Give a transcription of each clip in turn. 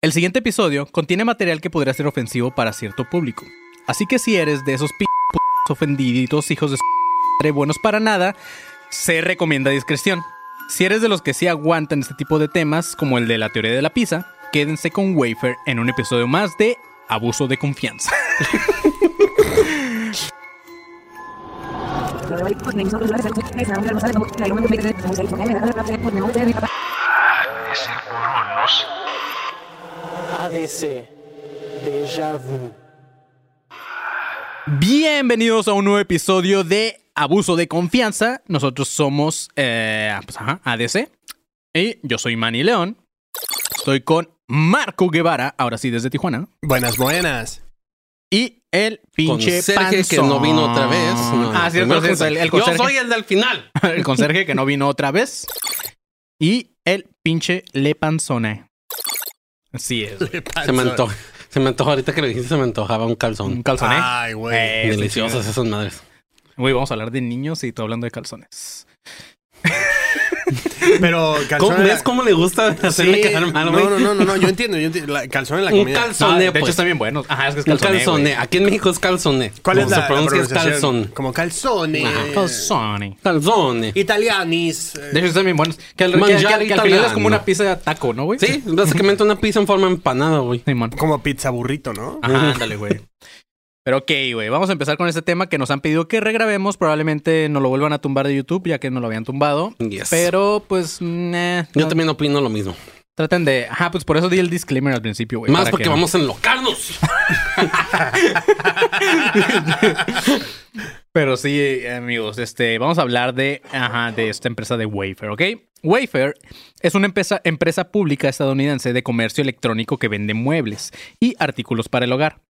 El siguiente episodio contiene material que podría ser ofensivo para cierto público. Así que si eres de esos p ofendiditos hijos de s buenos para nada, se recomienda discreción. Si eres de los que sí aguantan este tipo de temas, como el de la teoría de la pizza, quédense con Wafer en un episodio más de Abuso de Confianza. ADC. Déjà vu. Bienvenidos a un nuevo episodio de Abuso de Confianza. Nosotros somos eh, pues, ajá, ADC. Y yo soy Manny León. Estoy con Marco Guevara, ahora sí desde Tijuana. Buenas, buenas. Y el pinche Con Sergio, que no vino otra vez. No, ah, no, el, el Yo conserje, soy el del final. el conserje que no vino otra vez. Y el pinche Le Así es. Se me antoja. Se me antoja ahorita que le dijiste, se me antojaba un Un calzón. calzoné. Ay, güey. Eh, Deliciosas esas madres. Güey, vamos a hablar de niños y tú hablando de calzones. Pero calzón. ¿Cómo, en la- ¿Ves cómo le gusta hacerme Sí, quedar mal, no, güey? no, no, no, no, yo entiendo, yo entiendo. La, calzón en la Un comida. calzón. No, de pues. hecho están bien buenos. Ajá, es que es Un calzoné. calzone. Aquí en México es calzone. ¿Cuál es Como la, se pronuncia. Como calzone. Ajá. Calzone. Calzone. Italianis. eh, De hecho, están bien buenos. Que al, que- que- que al final italiano. es como una pizza de taco, ¿no, güey? Sí, básicamente una pizza en forma empanada, güey. Simón. como pizza burrito, ¿no? Ajá, ándale, güey. Pero ok, güey, vamos a empezar con este tema que nos han pedido que regrabemos. Probablemente nos lo vuelvan a tumbar de YouTube, ya que no lo habían tumbado. Yes. Pero, pues, nah, Yo no. también opino lo mismo. traten de... Ajá, pues por eso di el disclaimer al principio, güey. Más porque que- vamos a enlocarnos. Pero sí, amigos, este, vamos a hablar de, ajá, de esta empresa de Wayfair, ¿ok? Wayfair es una empresa, empresa pública estadounidense de comercio electrónico que vende muebles y artículos para el hogar.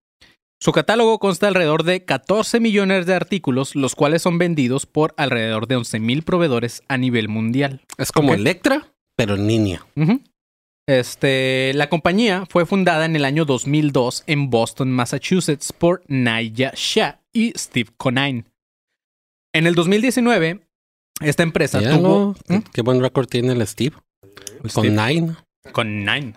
Su catálogo consta alrededor de 14 millones de artículos, los cuales son vendidos por alrededor de 11 mil proveedores a nivel mundial. Es como Ok. Electra, pero en línea. Este, la compañía fue fundada en el año 2002 en Boston, Massachusetts por Naya Shah y Steve Conine. En el 2019, esta empresa tuvo. ¿Mm? Qué buen récord tiene el Steve. Con Steve- Nine. con Nine.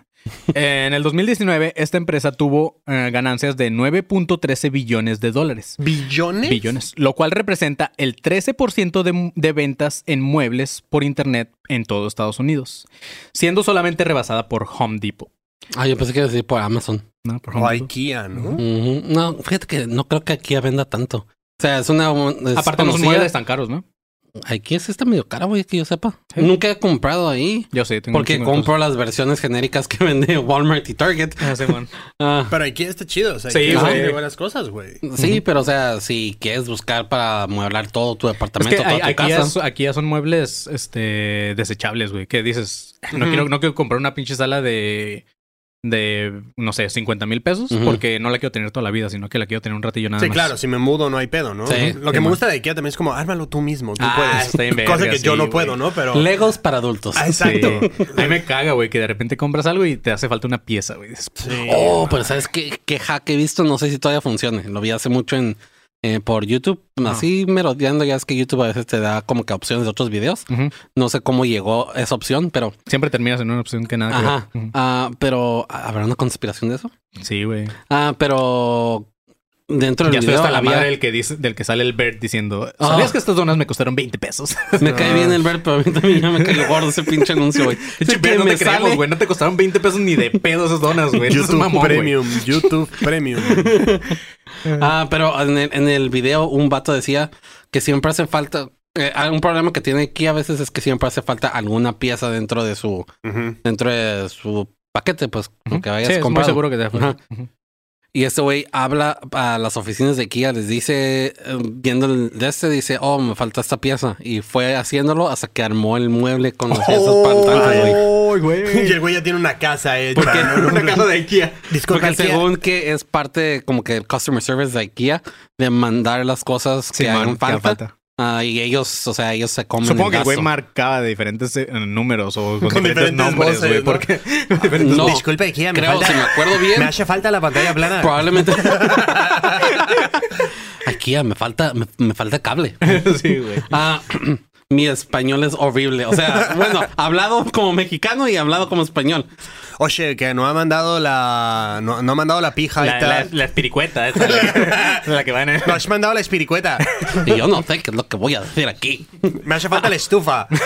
Eh, en el 2019, esta empresa tuvo eh, ganancias de 9.13 billones de dólares. ¿Billones? Billones, lo cual representa el 13% de, de ventas en muebles por internet en todo Estados Unidos, siendo solamente rebasada por Home Depot. Ah, yo pensé que iba a decir por Amazon. ¿no? Por O Home Depot. IKEA, ¿no? No, fíjate que no creo que aquí venda tanto. O sea, es una. es Aparte, los muebles tan caros, ¿no? Aquí sí está medio cara, güey, que yo sepa. Sí. Nunca he comprado ahí. Yo sé, tengo Porque compro las versiones genéricas que vende Walmart y Target. Ah, sí, man. Ah, Pero IKEA está chido. O sea, Sí, cosas, güey. sí, pero o sea, si quieres buscar para mueblar todo tu Es departamento, que toda hay- tu aquí, ya, casa. es- aquí ya son muebles este, desechables, güey. Que dices, no, quiero, no quiero comprar una pinche sala de, de no sé, 50 mil pesos porque no la quiero tener toda la vida, sino que la quiero tener un ratillo nada Sí, más. claro, si me mudo no hay pedo, ¿no? Sí. Lo que Sí, me gusta de IKEA también es como, ármalo tú mismo, tú Ah, puedes. está bien Cosa verga, que yo sí, no puedo, ¿no? Pero... Legos para adultos. Ah, Sí. Exacto. A mí me caga, güey, que de repente compras algo y te hace falta una pieza, güey. Sí. Oh, pero ¿sabes qué, qué hack he visto? No sé si todavía funcione. Lo vi hace mucho en eh, por YouTube. Así merodeando, ya es que YouTube a veces te da como que opciones de otros videos. No sé cómo llegó esa opción, pero... Siempre terminas en una opción que nada que Ajá. ver. Ujú. Ah, pero ¿habrá una conspiración de eso? Sí, güey. Ah, pero dentro del Ya video hasta la había- madre del que, dice, del que sale el Bert diciendo, Ah. ¿sabías que estas donas me costaron 20 pesos? Me cae bien el ver, pero a mí también ya me cayó gordo ese pinche anuncio, güey. Pinche Bert, no me te creemos, sale- güey. No te costaron 20 pesos ni de pedo esas donas, güey. Es YouTube mamón. Premium, YouTube Premium. Ah, pero en el, en el video un vato decía que siempre hace falta... eh, un problema que tiene aquí a veces es que siempre hace falta alguna pieza dentro de su dentro de su paquete, pues, lo que vayas Sí, comprado. seguro que te da Ajá. Y este güey habla a las oficinas de Kia, les dice, eh, viendo el de este, dice, oh, me falta esta pieza. Y fue haciéndolo hasta que armó el mueble con las piezas Oh, güey. Güey. Y el güey ya tiene una casa hecha. Porque ¿no? una casa de IKEA. Disculpa, Porque IKEA. según que es parte como que el customer service de IKEA de mandar las cosas Sí, que man, hagan que falta. Ah, y ellos, o sea, ellos se comen Supongo que el güey marcaba de diferentes eh, números o con, Con diferentes, diferentes nombres, voces, güey. ¿no? Porque diferentes No. Disculpa, IKEA, me Creo, falta... si me acuerdo Me bien, hace falta la pantalla plana. probablemente... IKEA, me falta, me, me falta cable. sí, güey. Ah, mi español es horrible. O sea, bueno, hablado como mexicano y hablado como español. Oye, que no ha mandado la. No, no ha mandado la pija La, y tal. la, la espiricueta, esa, la, la que va en el... No has mandado la espiricueta. Y yo no sé qué es lo que voy a decir aquí. Me hace falta la estufa.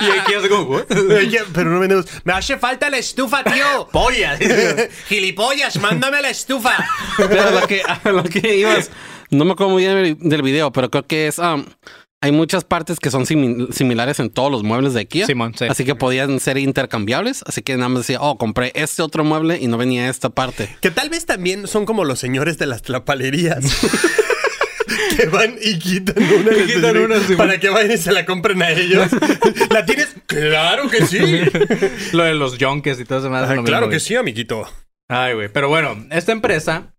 Y aquí hace como... Pero no vendemos. Me hace falta la estufa, tío. ¡Polla! Gilipollas, mándame la estufa. Pero a lo que, lo que ibas, no me acuerdo muy bien del- del video, pero creo que es. um, hay muchas partes que son simi- similares en todos los muebles de IKEA. Simón, sí. Así que podían ser intercambiables. Así que nada más decía, oh, compré este otro mueble y no venía esta parte. Que tal vez también son como los señores de las tlapalerías. que van y quitan una, Y quitan una, sí, para que vayan y se la compren a ellos. ¿La tienes? Claro que sí. Lo de los yonkes y todo eso. Ah, claro que sí, amiguito. Ay, güey. Pero bueno, esta empresa,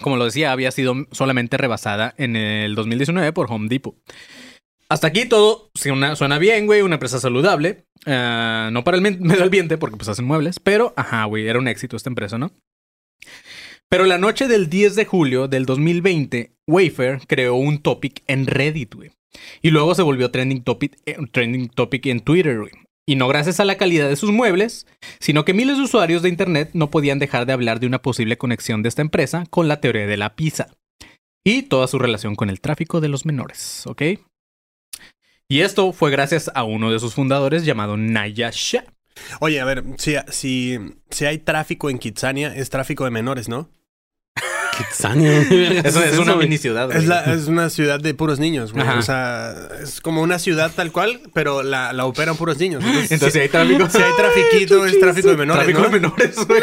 como lo decía, había sido solamente rebasada en el 2019 por Home Depot. Hasta aquí todo suena, suena bien, güey. Una empresa saludable. Ah, no para el medio ambiente, porque pues hacen muebles. Pero, ajá, güey, era un éxito esta empresa, ¿no? Pero la noche del 10 de julio del 2020, Wayfair creó un topic en Reddit, güey. Y luego se volvió trending topic, eh, trending topic en Twitter, güey. Y no gracias a la calidad de sus muebles, sino que miles de usuarios de Internet no podían dejar de hablar de una posible conexión de esta empresa con la teoría de la pizza y toda su relación con el tráfico de los menores, ¿ok? Y esto fue gracias a uno de sus fundadores llamado Naya Shah. Oye, a ver, si, si, si hay tráfico en Kitsania, es tráfico de menores, ¿no? Kitsania. Eso es una mini ciudad. Es, la- es una ciudad de puros niños, güey. Ajá. O sea, es como una ciudad tal cual, pero la, la operan puros niños. Entonces, Entonces, si si, hay tráfico, si hay trafiquito, es tráfico de menores, tráfico ¿no? de menores, güey.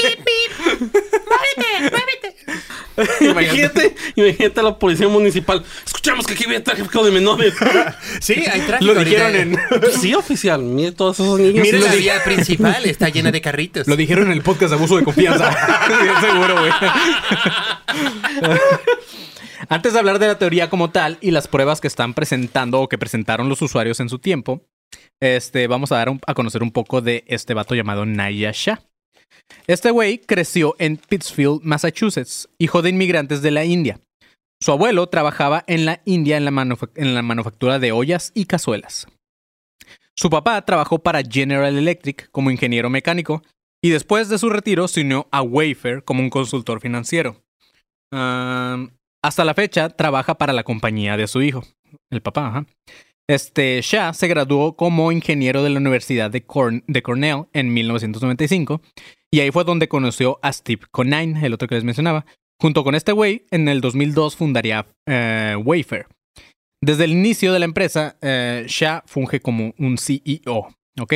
Imagínate, imagínate a la policía municipal. Escuchamos que aquí había tráfico de menores. Sí, hay tráfico. Lo dijeron en... Sí, oficial. Mire todos esos niños. Mira Sí, la vía principal, está llena de carritos. Lo dijeron en el podcast de abuso de confianza. Bien seguro, güey. Antes de hablar de la teoría como tal y las pruebas que están presentando o que presentaron los usuarios en su tiempo, este, vamos a dar un- a conocer un poco de este vato llamado Naya Shah. Este güey creció en Pittsfield, Massachusetts, hijo de inmigrantes de la India. Su abuelo trabajaba en la India en la, manufactura de ollas y cazuelas. Su papá trabajó para General Electric como ingeniero mecánico y después de su retiro se unió a Wayfair como un consultor financiero. Hasta la fecha trabaja para la compañía de su hijo, el papá. Ajá. Este Shah se graduó como ingeniero de la Universidad de, de Cornell en 1995 y ahí fue donde conoció a Steve Conine, el otro que les mencionaba. Junto con este güey, en el 2002 fundaría eh, Wayfair. Desde el inicio de la empresa, eh, Shah funge como un CEO, ¿ok?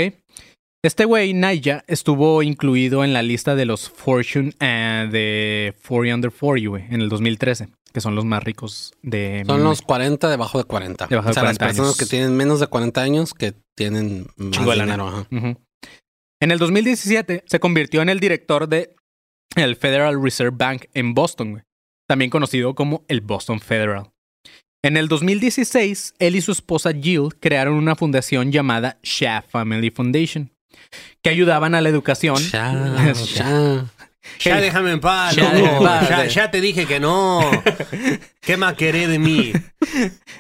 Este güey, Naya, estuvo incluido en la lista de los Fortune eh, de 40 Under 40, güey, en el 2013, que son los más ricos de... Son los 40 debajo de 40. Debajo de o sea, 40 las personas años. que tienen menos de 40 años que tienen más Chingo dinero. ajá. En el 2017 se convirtió en el director de el Federal Reserve Bank en Boston, güey, también conocido como el Boston Federal. En el 2016, él y su esposa Jill crearon una fundación llamada Shah Family Foundation, que ayudaban a la educación. Ya, déjame en paz, Ya paz, Ya, te dije que no. ¿Qué más querés de mí?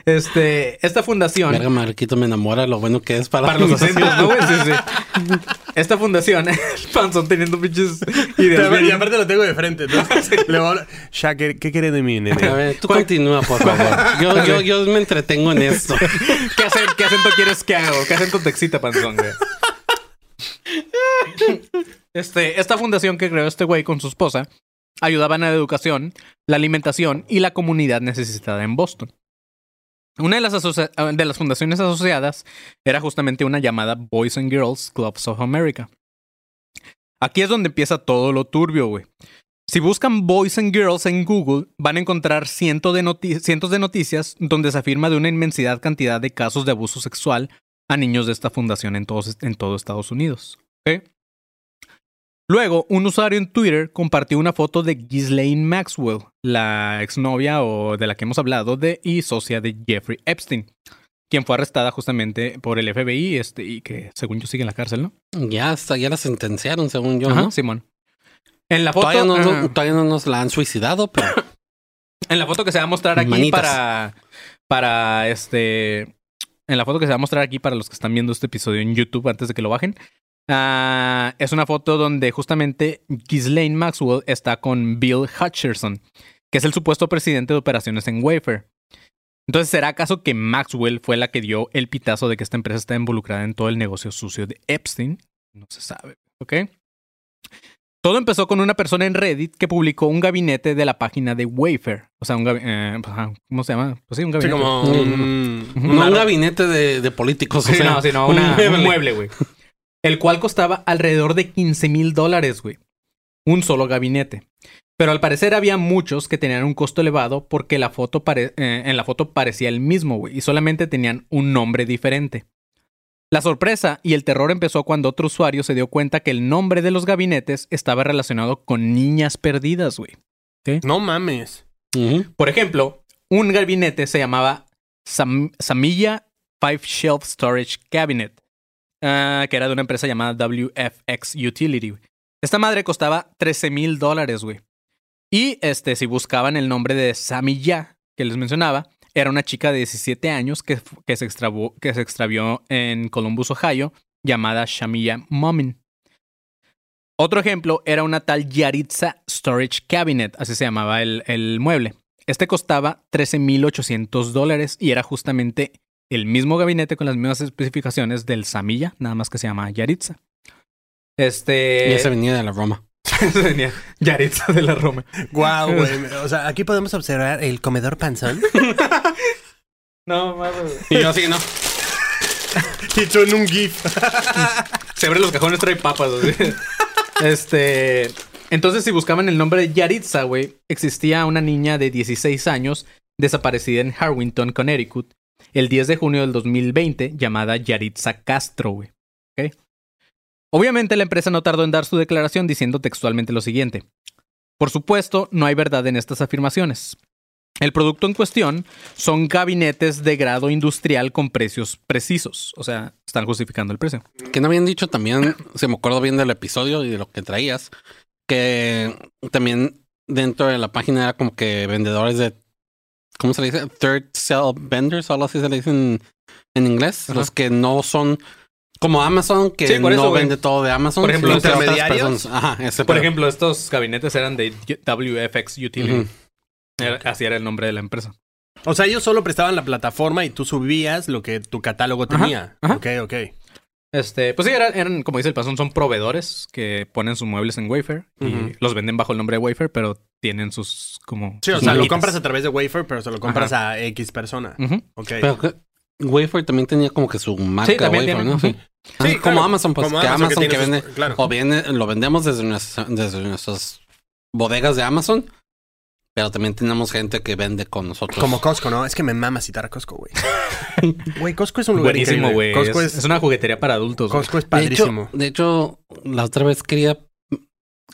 Este, esta fundación Verga, Marquito me enamora lo bueno que es para, para los acentos, ¿no, güey? Sí, sí. Esta fundación, el panzón teniendo pinches ideas. Y aparte lo tengo de frente. entonces, le voy a hablar, Ya, ¿qué, qué querés de mí, A nene? ver, tú continúa, por favor. Yo, yo, yo me entretengo en esto. ¿Qué, acen- qué acento quieres que haga? ¿Qué acento te excita, panzón, güey? Este, esta fundación que creó este güey con su esposa ayudaban a la educación, la alimentación y la comunidad necesitada en Boston. Una de las, de las fundaciones asociadas era justamente una llamada Boys and Girls Clubs of America. Aquí es donde empieza todo lo turbio, güey. Si buscan Boys and Girls en Google, van a encontrar cientos de, noticias donde se afirma de una inmensidad cantidad de casos de abuso sexual a niños de esta fundación en, todos, todo Estados Unidos. Luego, un usuario en Twitter compartió una foto de Ghislaine Maxwell, la exnovia o de la que hemos hablado de y socia de Jeffrey Epstein, quien fue arrestada justamente por el FBI este, y que según yo sigue en la cárcel, ¿no? Ya hasta ya la sentenciaron, según yo, Ajá, ¿no? Simón. En la foto, Todavía no, no- todavía no nos la han suicidado, pero En la foto que se va a mostrar aquí Manitas. para, para este en la foto que se va a mostrar aquí para los que están viendo este episodio en YouTube antes de que lo bajen, ah, es una foto donde justamente Ghislaine Maxwell está con Bill Hutcherson, que es el supuesto presidente de operaciones en Wayfair. Entonces, ¿será acaso que Maxwell fue la que dio el pitazo de que esta empresa está involucrada en todo el negocio sucio de Epstein? No se sabe, ¿ok? Todo empezó con una persona en Reddit que publicó un gabinete de la página de Wayfair. O sea, un gabinete... ¿Cómo se llama? Pues sí, un Sí, gabinete. como un... No un gabinete de, de políticos. o Sí, sea, no, sí, no, un una- mueble. un mueble, güey. El cual costaba alrededor de 15 mil dólares, güey. Un solo gabinete. Pero al parecer había muchos que tenían un costo elevado porque la foto pare- eh, en la foto parecía el mismo, güey, y solamente tenían un nombre diferente. La sorpresa y el terror empezó cuando otro usuario se dio cuenta que el nombre de los gabinetes estaba relacionado con niñas perdidas, güey. No mames. Por ejemplo, un gabinete se llamaba Sam- Samilla Five Shelf Storage Cabinet, ah, que era de una empresa llamada WFX Utility. Esta madre costaba 13 mil dólares, güey. Y este, si buscaban el nombre de Samilla, que les mencionaba, era una chica de 17 años que, que, se, extravió, que se extravió en Columbus, Ohio, llamada Shamilla Momin. Otro ejemplo era una tal Yaritza Storage Cabinet, así se llamaba el, el mueble. Este costaba 13.800 dólares y era justamente el mismo gabinete con las mismas especificaciones del Samilla, nada más que se llama Yaritza. Este. Y ese venía de la Roma. venía Yaritza de la Roma. Guau, güey. O sea, aquí podemos observar el comedor panzón. No, mames. Y yo así, ¿no? y en un GIF. Se abre los cajones, trae papas. así. Este. Entonces, si buscaban el nombre de Yaritza, güey, existía una niña de 16 años desaparecida en Harwinton, Connecticut, el 10 de junio del 2020, llamada Yaritza Castro. Obviamente, la empresa no tardó en dar su declaración diciendo textualmente lo siguiente. Por supuesto, no hay verdad en estas afirmaciones. El producto en cuestión son gabinetes de grado industrial con precios precisos. O sea, están justificando el precio. Que no habían dicho también, se me acuerdo bien del episodio y de lo que traías, que también dentro de la página era como que vendedores de, ¿cómo se le dice? Third sell vendors, o algo así se le dice en, en inglés. Ajá. Los que no son como Amazon, que Sí, por eso, no vende todo de Amazon. Por ejemplo, intermediarios. Ajá, ese Por pedo. ejemplo, estos gabinetes eran de WFX Utility. Era- así era el nombre de la empresa. O sea, ellos solo prestaban la plataforma y tú subías lo que tu catálogo Ajá, tenía. ajá. Ok, ok. Este, pues sí, eran, eran, como dice el pasón, son proveedores que ponen sus muebles en Wayfair y los venden bajo el nombre de Wayfair, pero tienen sus como. Sí, o sea, lo compras a través de Wafer, pero se lo compras a X persona. Ujú. Ok. Pero que Wayfair también tenía como que su marca Sí, también Wayfair, tiene, ¿no? Sí. Ah, Sí, como claro. Amazon, pues Como que Amazon Amazon que, sus- vende, claro. o viene, lo vendemos desde nuestras, desde nuestras bodegas de Amazon, pero también tenemos gente que vende con nosotros. Como Costco, ¿no? Es que me mama citar a Costco, güey. Güey, Costco es un lugar Buenísimo, güey. Costco Es, es, es una juguetería para adultos. Costco es de hecho, padrísimo. de hecho, la otra vez quería,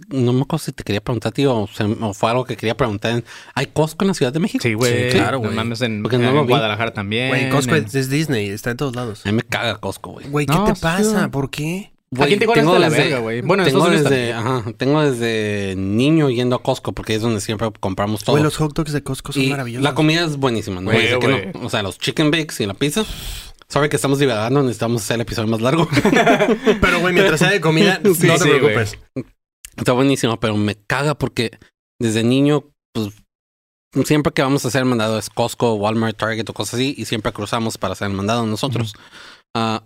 no me acuerdo si te quería preguntar, tío, o, se- o fue algo que quería preguntar. en- ¿Hay Costco en la Ciudad de México? Sí, güey. Sí, claro, No güey. mames, en, Porque no en lo vi. Guadalajara también. Güey, Costco en- es, Disney, está en todos lados. A mí me caga Costco, güey. Güey, ¿qué No, te pasa? ¿Por qué? Aquí en Tijuana está de la verga, güey. Bueno, en tengo desde, ajá, tengo desde niño yendo a Costco porque es donde siempre compramos todo. Güey, los hot dogs de Costco son y maravillosos. la comida es buenísima, ¿no? Que güey. no. O sea, los chicken bakes y la pizza. Sorry que estamos divagando, necesitamos hacer el episodio más largo. Pero, güey, mientras sea de comida, Sí, no te sí, preocupes. Está buenísimo, pero me caga porque desde niño, pues siempre que vamos a hacer el mandado es Costco, Walmart, Target o cosas así, y siempre cruzamos para hacer el mandado nosotros. Ah,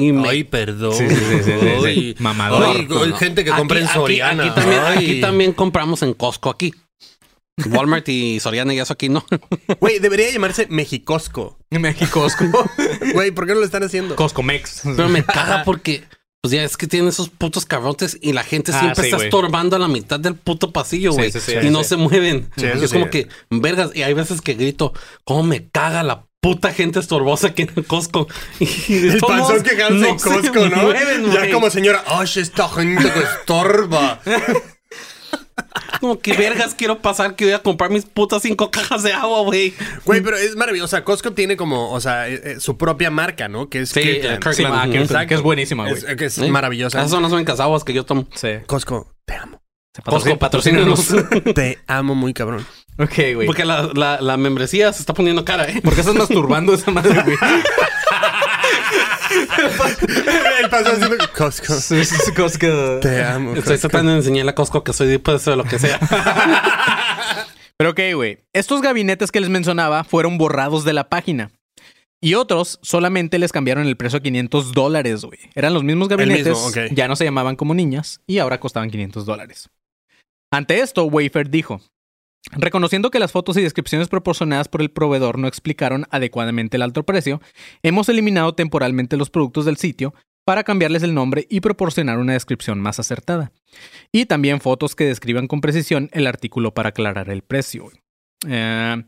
y me, Ay, perdón. Sí, sí, sí, sí, sí, sí. Ay. Mamador. Ay, hay gente que compra en Aquí- Soriana. Aquí, también, aquí compramos en Costco aquí. Walmart y Soriana y eso aquí no. Güey, debería llamarse Mexicosco. México, Costco. Güey, ¿por qué no lo están haciendo? Costco Mex. Pero me caga porque, pues ya es que tienen esos putos cabrotes y la gente Ah, siempre sí, está estorbando a la mitad del puto pasillo, güey. sí, sí, y sí, no sí. se mueven. Sí, Y eso es sí. como que, vergas, y hay veces que grito, ¿cómo me caga la puta gente estorbosa aquí en Costco? Y El en se Costco, ¿no? mueven, ya como señora, ¡ay, esta gente que estorba! Como que vergas quiero pasar que voy a comprar mis putas cinco cajas de agua, güey. Güey, pero es maravilloso. O sea, Costco tiene como, o sea, eh, eh, su propia marca, ¿no? Que es Sí, Kirkland. eh, Kirkland. Sí, ah, que, Exacto. que es buenísima, güey. Es, que es ¿Sí? maravillosa. Esas son las únicas aguas que yo tomo. Sí. Costco, te amo. Costco, patrocínanos. Te amo muy cabrón. Ok, güey. Porque la, la, la membresía se está poniendo cara, ¿eh? ¿Por qué estás masturbando esa madre, güey? Él pasó haciendo Costco. Sí, sí, sí, Costco. Te amo. Estoy Costco. tratando de enseñarle a Costco que soy pues de lo que sea. Pero ok, güey. Estos gabinetes que les mencionaba fueron borrados de la página. Y otros solamente les cambiaron el precio a 500 dólares, güey. Eran los mismos gabinetes, mismo, ya no se llamaban como niñas y ahora costaban 500 dólares. Ante esto, Wayfair dijo, reconociendo que las fotos y descripciones proporcionadas por el proveedor no explicaron adecuadamente el alto precio, hemos eliminado temporalmente los productos del sitio para cambiarles el nombre y proporcionar una descripción más acertada. Y también fotos que describan con precisión el artículo para aclarar el precio. Eh,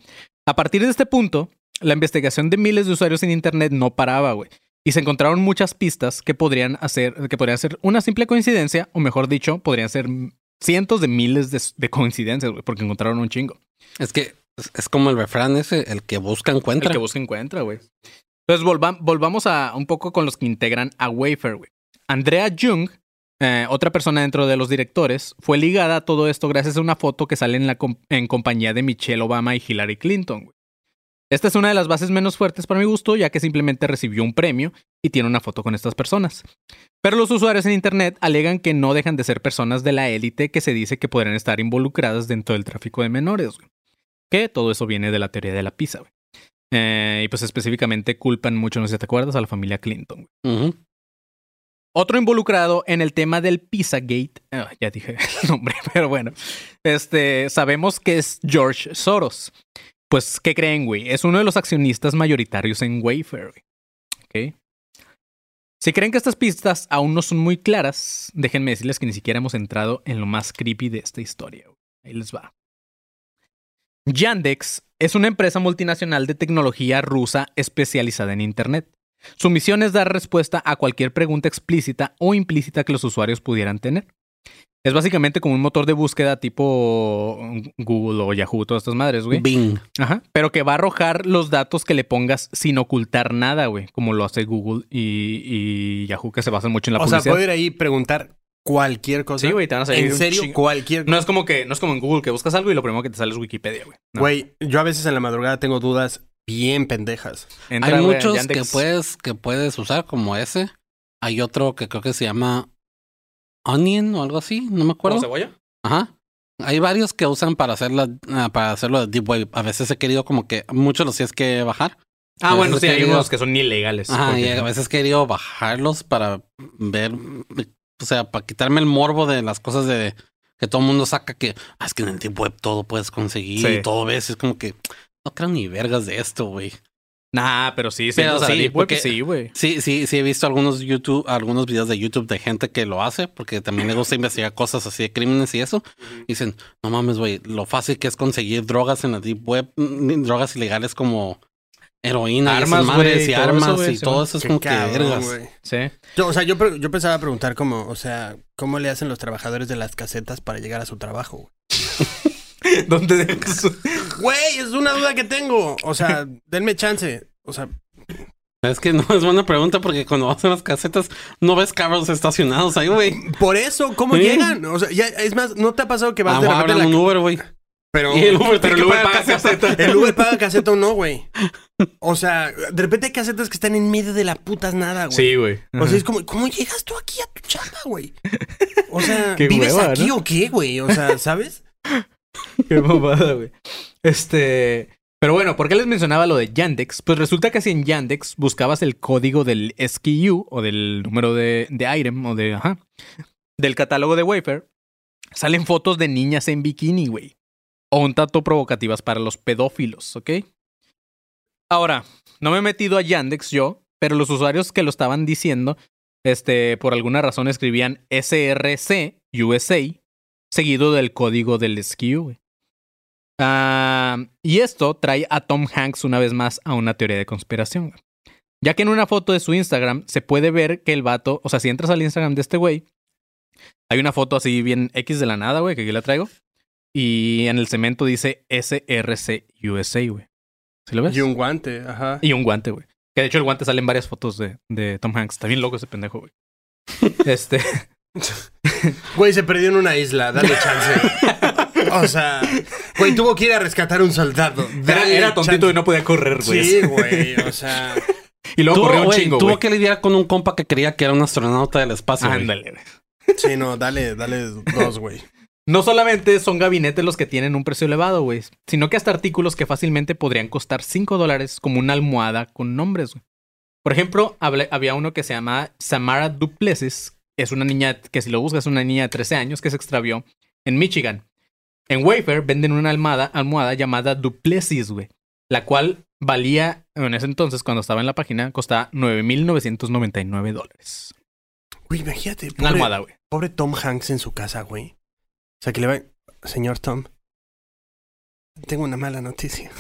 a partir de este punto, la investigación de miles de usuarios en Internet no paraba, güey. Y se encontraron muchas pistas que podrían hacer, que podrían ser una simple coincidencia, o mejor dicho, podrían ser cientos de miles de, de coincidencias, güey, porque encontraron un chingo. es que es, como el refrán ese, el que busca encuentra. El que busca encuentra, güey. Entonces volva- volvamos a un poco con los que integran a Wayfair, güey. Andrea Jung, eh, otra persona dentro de los directores, fue ligada a todo esto gracias a una foto que sale en, la en compañía de Michelle Obama y Hillary Clinton, güey. Esta es una de las bases menos fuertes para mi gusto, ya que simplemente recibió un premio y tiene una foto con estas personas. Pero los usuarios en Internet alegan que no dejan de ser personas de la élite que se dice que podrían estar involucradas dentro del tráfico de menores, güey. Que todo eso viene de la teoría de la pizza, güey. Eh, y pues específicamente culpan mucho, no sé si te acuerdas, a la familia Clinton. güey. Otro involucrado en el tema del Pizzagate, ah, ya dije el nombre, pero bueno, este, sabemos que es George Soros. Pues, ¿qué creen, güey? Es uno de los accionistas mayoritarios en Wayfair. güey. ¿Ok? Si creen que estas pistas aún no son muy claras, déjenme decirles que ni siquiera hemos entrado en lo más creepy de esta historia. Ahí les va. Yandex es una empresa multinacional de tecnología rusa especializada en Internet. Su misión es dar respuesta a cualquier pregunta explícita o implícita que los usuarios pudieran tener. Es básicamente como un motor de búsqueda tipo Google o Yahoo, todas estas madres, güey. Bing. Ajá. Pero que va a arrojar los datos que le pongas sin ocultar nada, güey. Como lo hace Google y, y Yahoo, que se basan mucho en la O sea, publicidad. puedo ir ahí y preguntar cualquier cosa. Sí, güey, te van a salir En un serio, cualquier No es como que, no es como en Google que buscas algo y lo primero que te sale es Wikipedia, güey. No. Güey, yo a veces en la madrugada tengo dudas bien pendejas. Entra, Hay muchos que puedes, que puedes usar como ese. Hay otro que creo que se llama Onion o algo así, no me acuerdo. ¿Como cebolla? Ajá. Hay varios que usan para hacer la, ah, para hacerlo de Deep Web. A veces he querido como que muchos los tienes que bajar. Ah, bueno, sí, hay unos que son ilegales. Ajá, y a veces he querido bajarlos para ver, o sea, para quitarme el morbo de las cosas de que todo el mundo saca que ah, es que en el Deep Web todo puedes conseguir Sí. y todo ves. Es como que no creo ni vergas de esto, güey. Nah, pero sí, sí. Pero sí, Deep Web, porque- sí, güey. Sí, sí, sí he visto algunos YouTube, algunos videos de YouTube de gente que lo hace, porque también le gusta investigar cosas así de crímenes y eso. Y dicen, no mames, güey, lo fácil que es conseguir drogas en la deep web, drogas ilegales como heroína, y Armas, madres güey, y todo eso, armas güey, y sí, todo eso es como que cabrón, vergas. güey. Sí. Yo, o sea, yo, yo pensaba preguntar como, o sea, ¿cómo le hacen los trabajadores de las casetas para llegar a su trabajo? güey? ¿Dónde dejas? Güey, es una duda que tengo. O sea, denme chance. O sea, Es que no es buena pregunta porque cuando vas a las casetas no ves carros estacionados ahí, güey. por eso, ¿cómo Sí. llegan? O sea, ya, es más, ¿no te ha pasado que vas Ah, de a repente a un la... Uber, güey. Pero, el Uber, pero el Uber paga caseta. el Uber paga caseta o no, güey. O sea, de repente hay casetas que están en medio de la putas nada, güey. Sí, güey. O sea, es como, ¿cómo llegas tú aquí a tu chamba, güey? O sea, Qué ¿vives hueva, aquí ¿no? o qué, güey? O sea, ¿sabes? Qué mamada, güey. Este. Pero bueno, ¿por qué les mencionaba lo de Yandex? Pues resulta que si en Yandex buscabas el código del SKU o del número de, de item o de. Ajá. Del catálogo de Wayfair, salen fotos de niñas en bikini, güey. O un tanto provocativas para los pedófilos, ¿ok? Ahora, no me he metido a Yandex yo, pero los usuarios que lo estaban diciendo, este, por alguna razón escribían SRC USA seguido del código del SKU, güey. Ah, y esto trae a Tom Hanks una vez más a una teoría de conspiración. Ya que en una foto de su Instagram se puede ver que el vato, o sea, si entras al Instagram de este güey, hay una foto así bien X de la nada, güey, que aquí la traigo. Y en el cemento dice SRC USA, güey. ¿Sí lo ves? Y un guante, ajá. Y un guante, güey. Que de hecho el guante sale en varias fotos de, de Tom Hanks. Está bien loco ese pendejo, güey. Este. Güey, se perdió en una isla, dale chance. O sea, güey, tuvo que ir a rescatar a un soldado. Era, era tontito y no podía correr, güey. Sí, güey, o sea. Y luego Tuvo, corrió un güey, chingo, tuvo que lidiar con un compa que creía que era un astronauta del espacio. Ándale, güey. Sí, no, dale, dale dos, güey. No solamente son gabinetes los que tienen un precio elevado, güey, sino que hasta artículos que fácilmente podrían costar 5 dólares, como una almohada con nombres, güey. Por ejemplo, había uno que se llama Samara Duplessis. Es una niña que, si lo buscas, es una niña de 13 años que se extravió en Michigan. En Wayfair venden una almohada, almohada llamada Duplessis, güey. La cual valía, en ese entonces, cuando estaba en la página, costaba 9,999 dólares. Güey, imagínate. Una pobre- almohada, güey. Pobre Tom Hanks en su casa, güey. O sea, que le va... Señor Tom, tengo una mala noticia.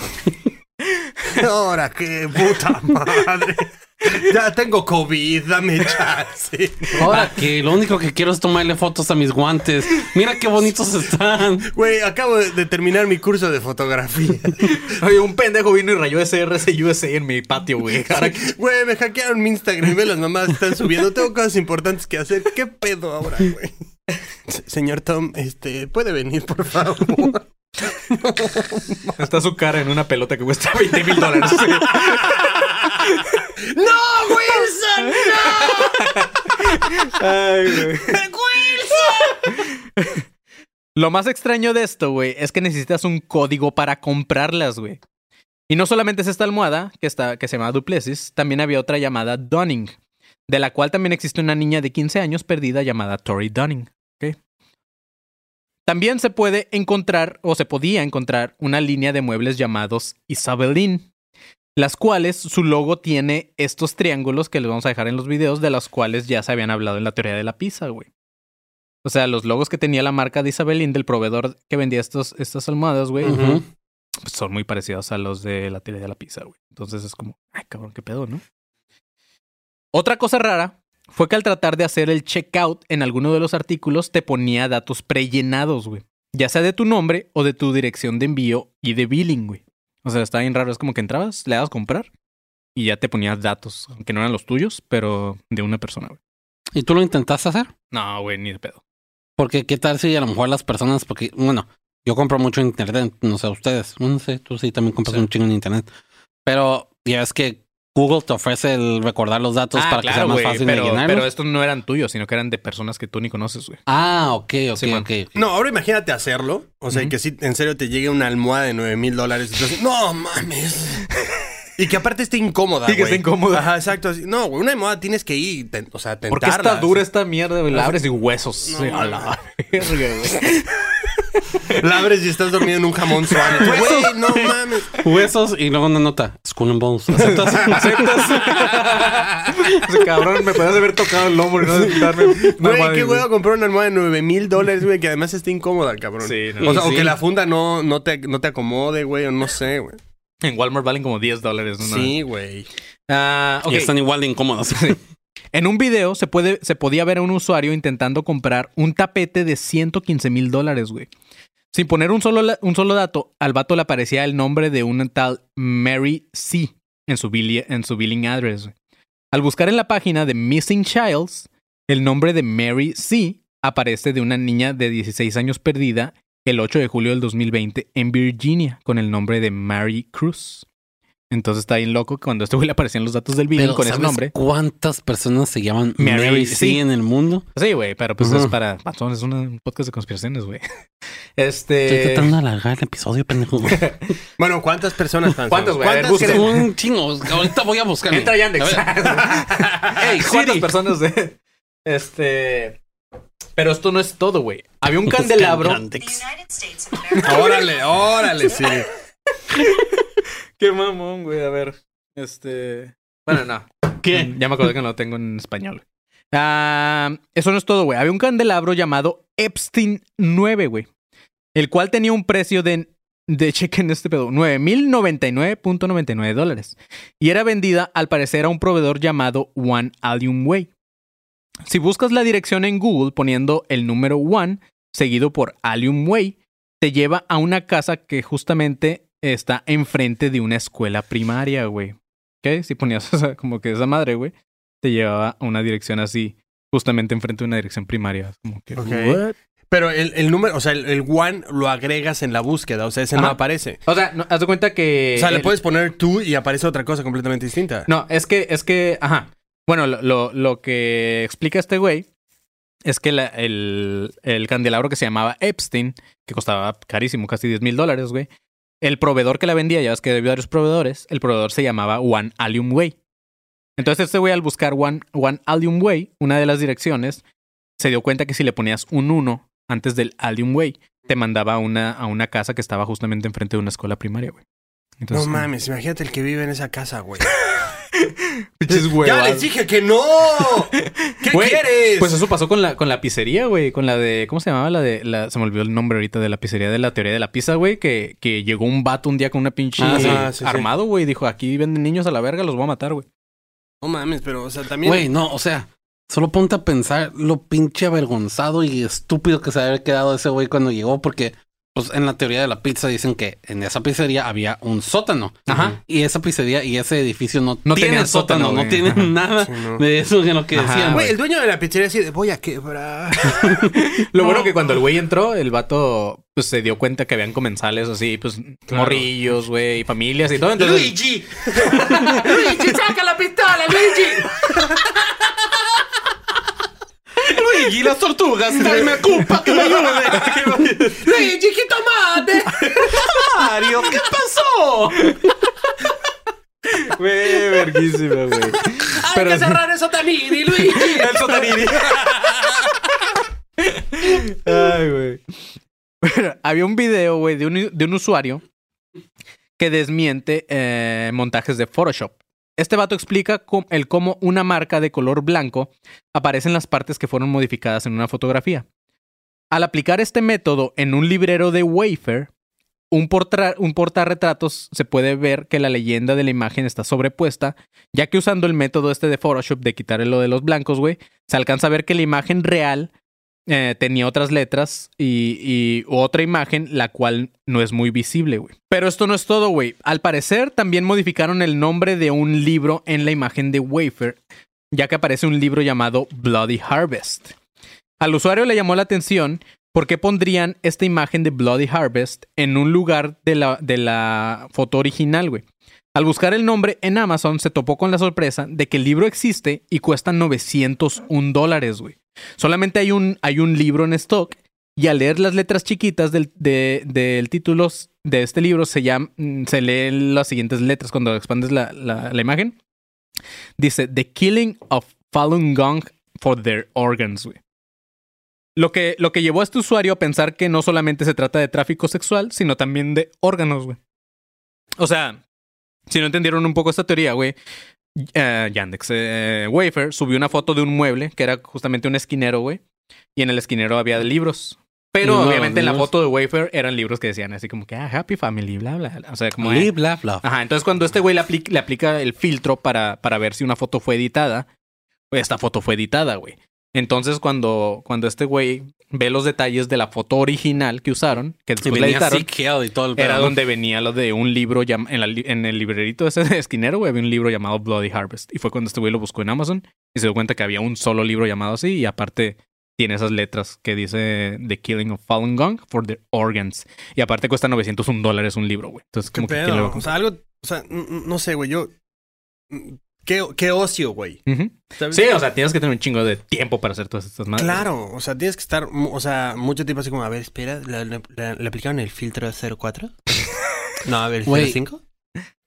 Ahora qué puta madre. Ya tengo COVID, dame chance. Ahora que lo único que quiero es tomarle fotos a mis guantes. Mira qué bonitos están. Güey, acabo de terminar mi curso de fotografía. Oye, un pendejo vino y rayó SRS USA en mi patio, güey. Güey, me hackearon mi Instagram y ve las mamás están subiendo. Tengo cosas importantes que hacer. ¿Qué pedo ahora, güey? Se- Señor Tom, este, ¿puede venir, por favor? Está su cara en una pelota que cuesta 20 mil dólares. ¡No, Wilson! Ay, güey. Lo más extraño de esto, güey, es que necesitas un código para comprarlas, güey. Y no solamente es esta almohada, que, está, que se llama Duplessis, también había otra llamada Dunning, de la cual también existe una niña de 15 años perdida llamada Tori Dunning. ¿ok? También se puede encontrar, o se podía encontrar, una línea de muebles llamados Isabelin, las cuales su logo tiene estos triángulos que les vamos a dejar en los videos, de los cuales ya se habían hablado en la teoría de la pizza, güey. O sea, los logos que tenía la marca de Isabelin, del proveedor que vendía estos, estas almohadas, güey, pues son muy parecidos a los de la teoría de la pizza, güey. Entonces es como, ay, cabrón, qué pedo, ¿no? Otra cosa rara fue que al tratar de hacer el checkout en alguno de los artículos te ponía datos prellenados, güey. Ya sea de tu nombre o de tu dirección de envío y de billing, güey. O sea, está bien raro. Es como que entrabas, le dabas comprar y ya te ponías datos, aunque no eran los tuyos, pero de una persona, güey. ¿Y tú lo intentaste hacer? No, güey, ni de pedo. Porque qué tal si a lo mejor las personas, porque, bueno, yo compro mucho en internet, no sé ustedes, no sé, tú sí también compras Sí. un chingo en internet. Pero ya es que Google te ofrece el recordar los datos para que sea más Ah, güey, fácil pero, de llenarlos. pero estos no eran tuyos, sino que eran de personas que tú ni conoces, güey. Ah, ok, ok, Sí, man. ok. ok. No, ahora imagínate hacerlo. O sea, que sí, en serio te llegue una almohada de 9 mil dólares. y tú así, No mames. Y que aparte esté incómoda, Sí, que güey. esté incómoda. Ajá, exacto. así. No, güey, una almohada tienes que ir, ten- o sea, tentarla. ¿Por qué está dura esta mierda, güey? La abres y huesos. No, Sí, a la verga, güey. La abres y estás dormido en un jamón suave. Güey, no mames. Huesos y luego una nota. Skull and Bones. ¿Aceptas? ¿Aceptas? Ese cabrón me podías haber tocado el lomo y no darme una Güey, qué huevo comprar una almohada de 9 mil dólares, güey, que además esté incómoda, cabrón. Sí, no. O sea, Sí. o que la funda no, no, te, no te acomode, güey, o no sé, güey. En Walmart valen como 10 dólares. ¿no? Sí, güey. Ah, ok. Y están igual de incómodos. En un video se, puede, se podía ver a un usuario intentando comprar un tapete de 115 mil dólares, güey. Sin poner un solo, un solo dato, al vato le aparecía el nombre de una tal Mary C. en su, en su billing address. güey. Al buscar en la página de Missing Childs, el nombre de Mary C. aparece de una niña de 16 años perdida el 8 de julio del 2020 en Virginia con el nombre de Mary Cruz. Entonces está bien loco que cuando este güey le aparecían los datos del Pero con ese ¿sabes nombre. ¿Cuántas personas se llaman Mary Mary, C? C en el mundo? Sí, güey, pero pues es para es un podcast de conspiraciones, güey. Estoy Este. tratando de alargar el episodio, pendejo. Bueno, ¿cuántas personas, Franzo? ¿Cuántas, güey? Un chingo. Ahorita voy a buscar. Entra Yandex. Ey, ¿cuántas Siri. personas de. Este. Pero esto no es todo, güey. Había un candelabro. Órale, órale, sí. Qué mamón, güey. A ver. Este. Bueno, no. ¿Qué? Ya me acordé que no lo tengo en español. Ah, eso no es todo, güey. Había un candelabro llamado Epstein 9, güey. El cual tenía un precio de. De chequen este pedo. 9,099.99 dólares. Y era vendida, al parecer, a un proveedor llamado One Allium Way. Si buscas la dirección en Google poniendo el número One, seguido por Allium Way, te lleva a una casa que justamente está enfrente de una escuela primaria, güey. ¿Ok? Si ponías o sea, como que esa madre, güey, te llevaba a una dirección así, justamente enfrente de una dirección primaria. Es Como que, Ok. ¿what? Pero el, el número, o sea, el, el one lo agregas en la búsqueda, o sea, ese no aparece. O sea, no, haz de cuenta que. O sea, le puedes poner tú y aparece otra cosa completamente distinta. No, es que, es que, ajá. Bueno, lo, lo, lo que explica este güey es que la- el, el candelabro que se llamaba Epstein, que costaba carísimo, casi 10 mil dólares, güey. El proveedor que la vendía, ya ves que había varios proveedores, el proveedor se llamaba One Allium Way. Entonces este güey al buscar One, One Allium Way, una de las direcciones, se dio cuenta que si le ponías un 1 antes del Allium Way, te mandaba a una, a una casa que estaba justamente enfrente de una escuela primaria, güey. Entonces, no mames, imagínate el que vive en esa casa, güey. pinches ¡Ya les dije que no! ¿Qué Güey, quieres? Pues eso pasó con la, con la pizzería, güey. Con la de. ¿Cómo se llamaba? La de. La, se me olvidó el nombre ahorita de la pizzería de la teoría de la pizza, güey. Que, que llegó un vato un día con una pinche. Ah, sí. Ah, sí, sí. armado, güey. y Dijo: aquí venden niños a la verga, los voy a matar, güey. No mames, pero, o sea, también... Güey, no, o sea, solo ponte a pensar lo pinche avergonzado y estúpido que se había quedado ese güey cuando llegó, porque, pues, en la teoría de la pizza dicen que en esa pizzería había un sótano. Ajá. Y esa pizzería y ese edificio no, No tiene tenía sótano, sótano, no güey. tiene Ajá. nada Sí, no. de eso de lo que Ajá, decían. Güey, el dueño de la pizzería así de, voy a quebrar. Lo bueno que cuando el güey entró, el vato pues se dio cuenta que habían comensales así, pues morrillos, güey, y familias y todo. Entonces, ¡Luigi! ¡Luigi, saca la pistola, Luigi! Luigi, las tortugas, tráeme a Culpa que me ayude. ¡Luigi, jitomate! Mario, ¿qué pasó? Güey, verguísima, güey. ¡Hay Pero- que cerrar eso, Tanini, Luigi! El sotanini. Ay, güey. Pero había un video, güey, de un, de un usuario que desmiente eh, montajes de Photoshop. Este vato explica el cómo una marca de color blanco aparece en las partes que fueron modificadas en una fotografía. Al aplicar este método en un librero de Wayfair, un, un portarretratos se puede ver que la leyenda de la imagen está sobrepuesta, ya que usando el método este de Photoshop de quitar lo de los blancos, güey, se alcanza a ver que la imagen real eh, tenía otras letras y, otra imagen, la cual no es muy visible, güey. Pero esto no es todo, güey. Al parecer, también modificaron el nombre de un libro en la imagen de Wayfair, ya que aparece un libro llamado Bloody Harvest. Al usuario le llamó la atención por qué pondrían esta imagen de Bloody Harvest en un lugar de la, de la foto original, güey. Al buscar el nombre en Amazon, se topó con la sorpresa de que el libro existe y cuesta 901 dólares, güey. Solamente hay un, hay un libro en stock y al leer las letras chiquitas del, de- del título de este libro se, llama, mm, se leen las siguientes letras cuando expandes la, la- la imagen. Dice, The Killing of Falun Gong for Their Organs, güey. Lo que, lo que llevó a este usuario a pensar que no solamente se trata de tráfico sexual, sino también de órganos, güey. O sea, si no entendieron un poco esta teoría, güey, eh, Yandex, eh, Wayfair subió una foto de un mueble que era justamente un esquinero, güey. Y en el esquinero había libros. Pero obviamente en la foto de Wayfair eran libros que decían así como que, ah, Happy Family, bla, bla. bla. O sea, como... Bla, eh, bla, bla. Ajá, entonces cuando este güey le, apli- le aplica el filtro para, para ver si una foto fue editada, pues esta foto fue editada, güey. Entonces cuando, cuando este güey ve los detalles de la foto original que usaron, que Y después la venía editaron, y todo el era donde venía lo de un libro llam- en, la li- en el librerito ese de esquinero, güey, había un libro llamado Bloody Harvest. Y fue cuando este güey lo buscó en Amazon y se dio cuenta que había un solo libro llamado así y aparte tiene esas letras que dice The Killing of Falun Gong for their organs. Y aparte cuesta 901 dólares un libro, güey. Entonces, ¿Qué como que ¿quién le va pedo? a O sea, algo... O sea, n- n- no sé, güey, yo... ¿Qué, qué ocio, güey? Sí, o sea, tienes que tener un chingo de tiempo para hacer todas estas madres. Claro, o sea, tienes que estar, o sea, mucho tiempo así como, a ver, espera, ¿le, le- le- le aplicaron el filtro 04? No, a ver, Güey. 05?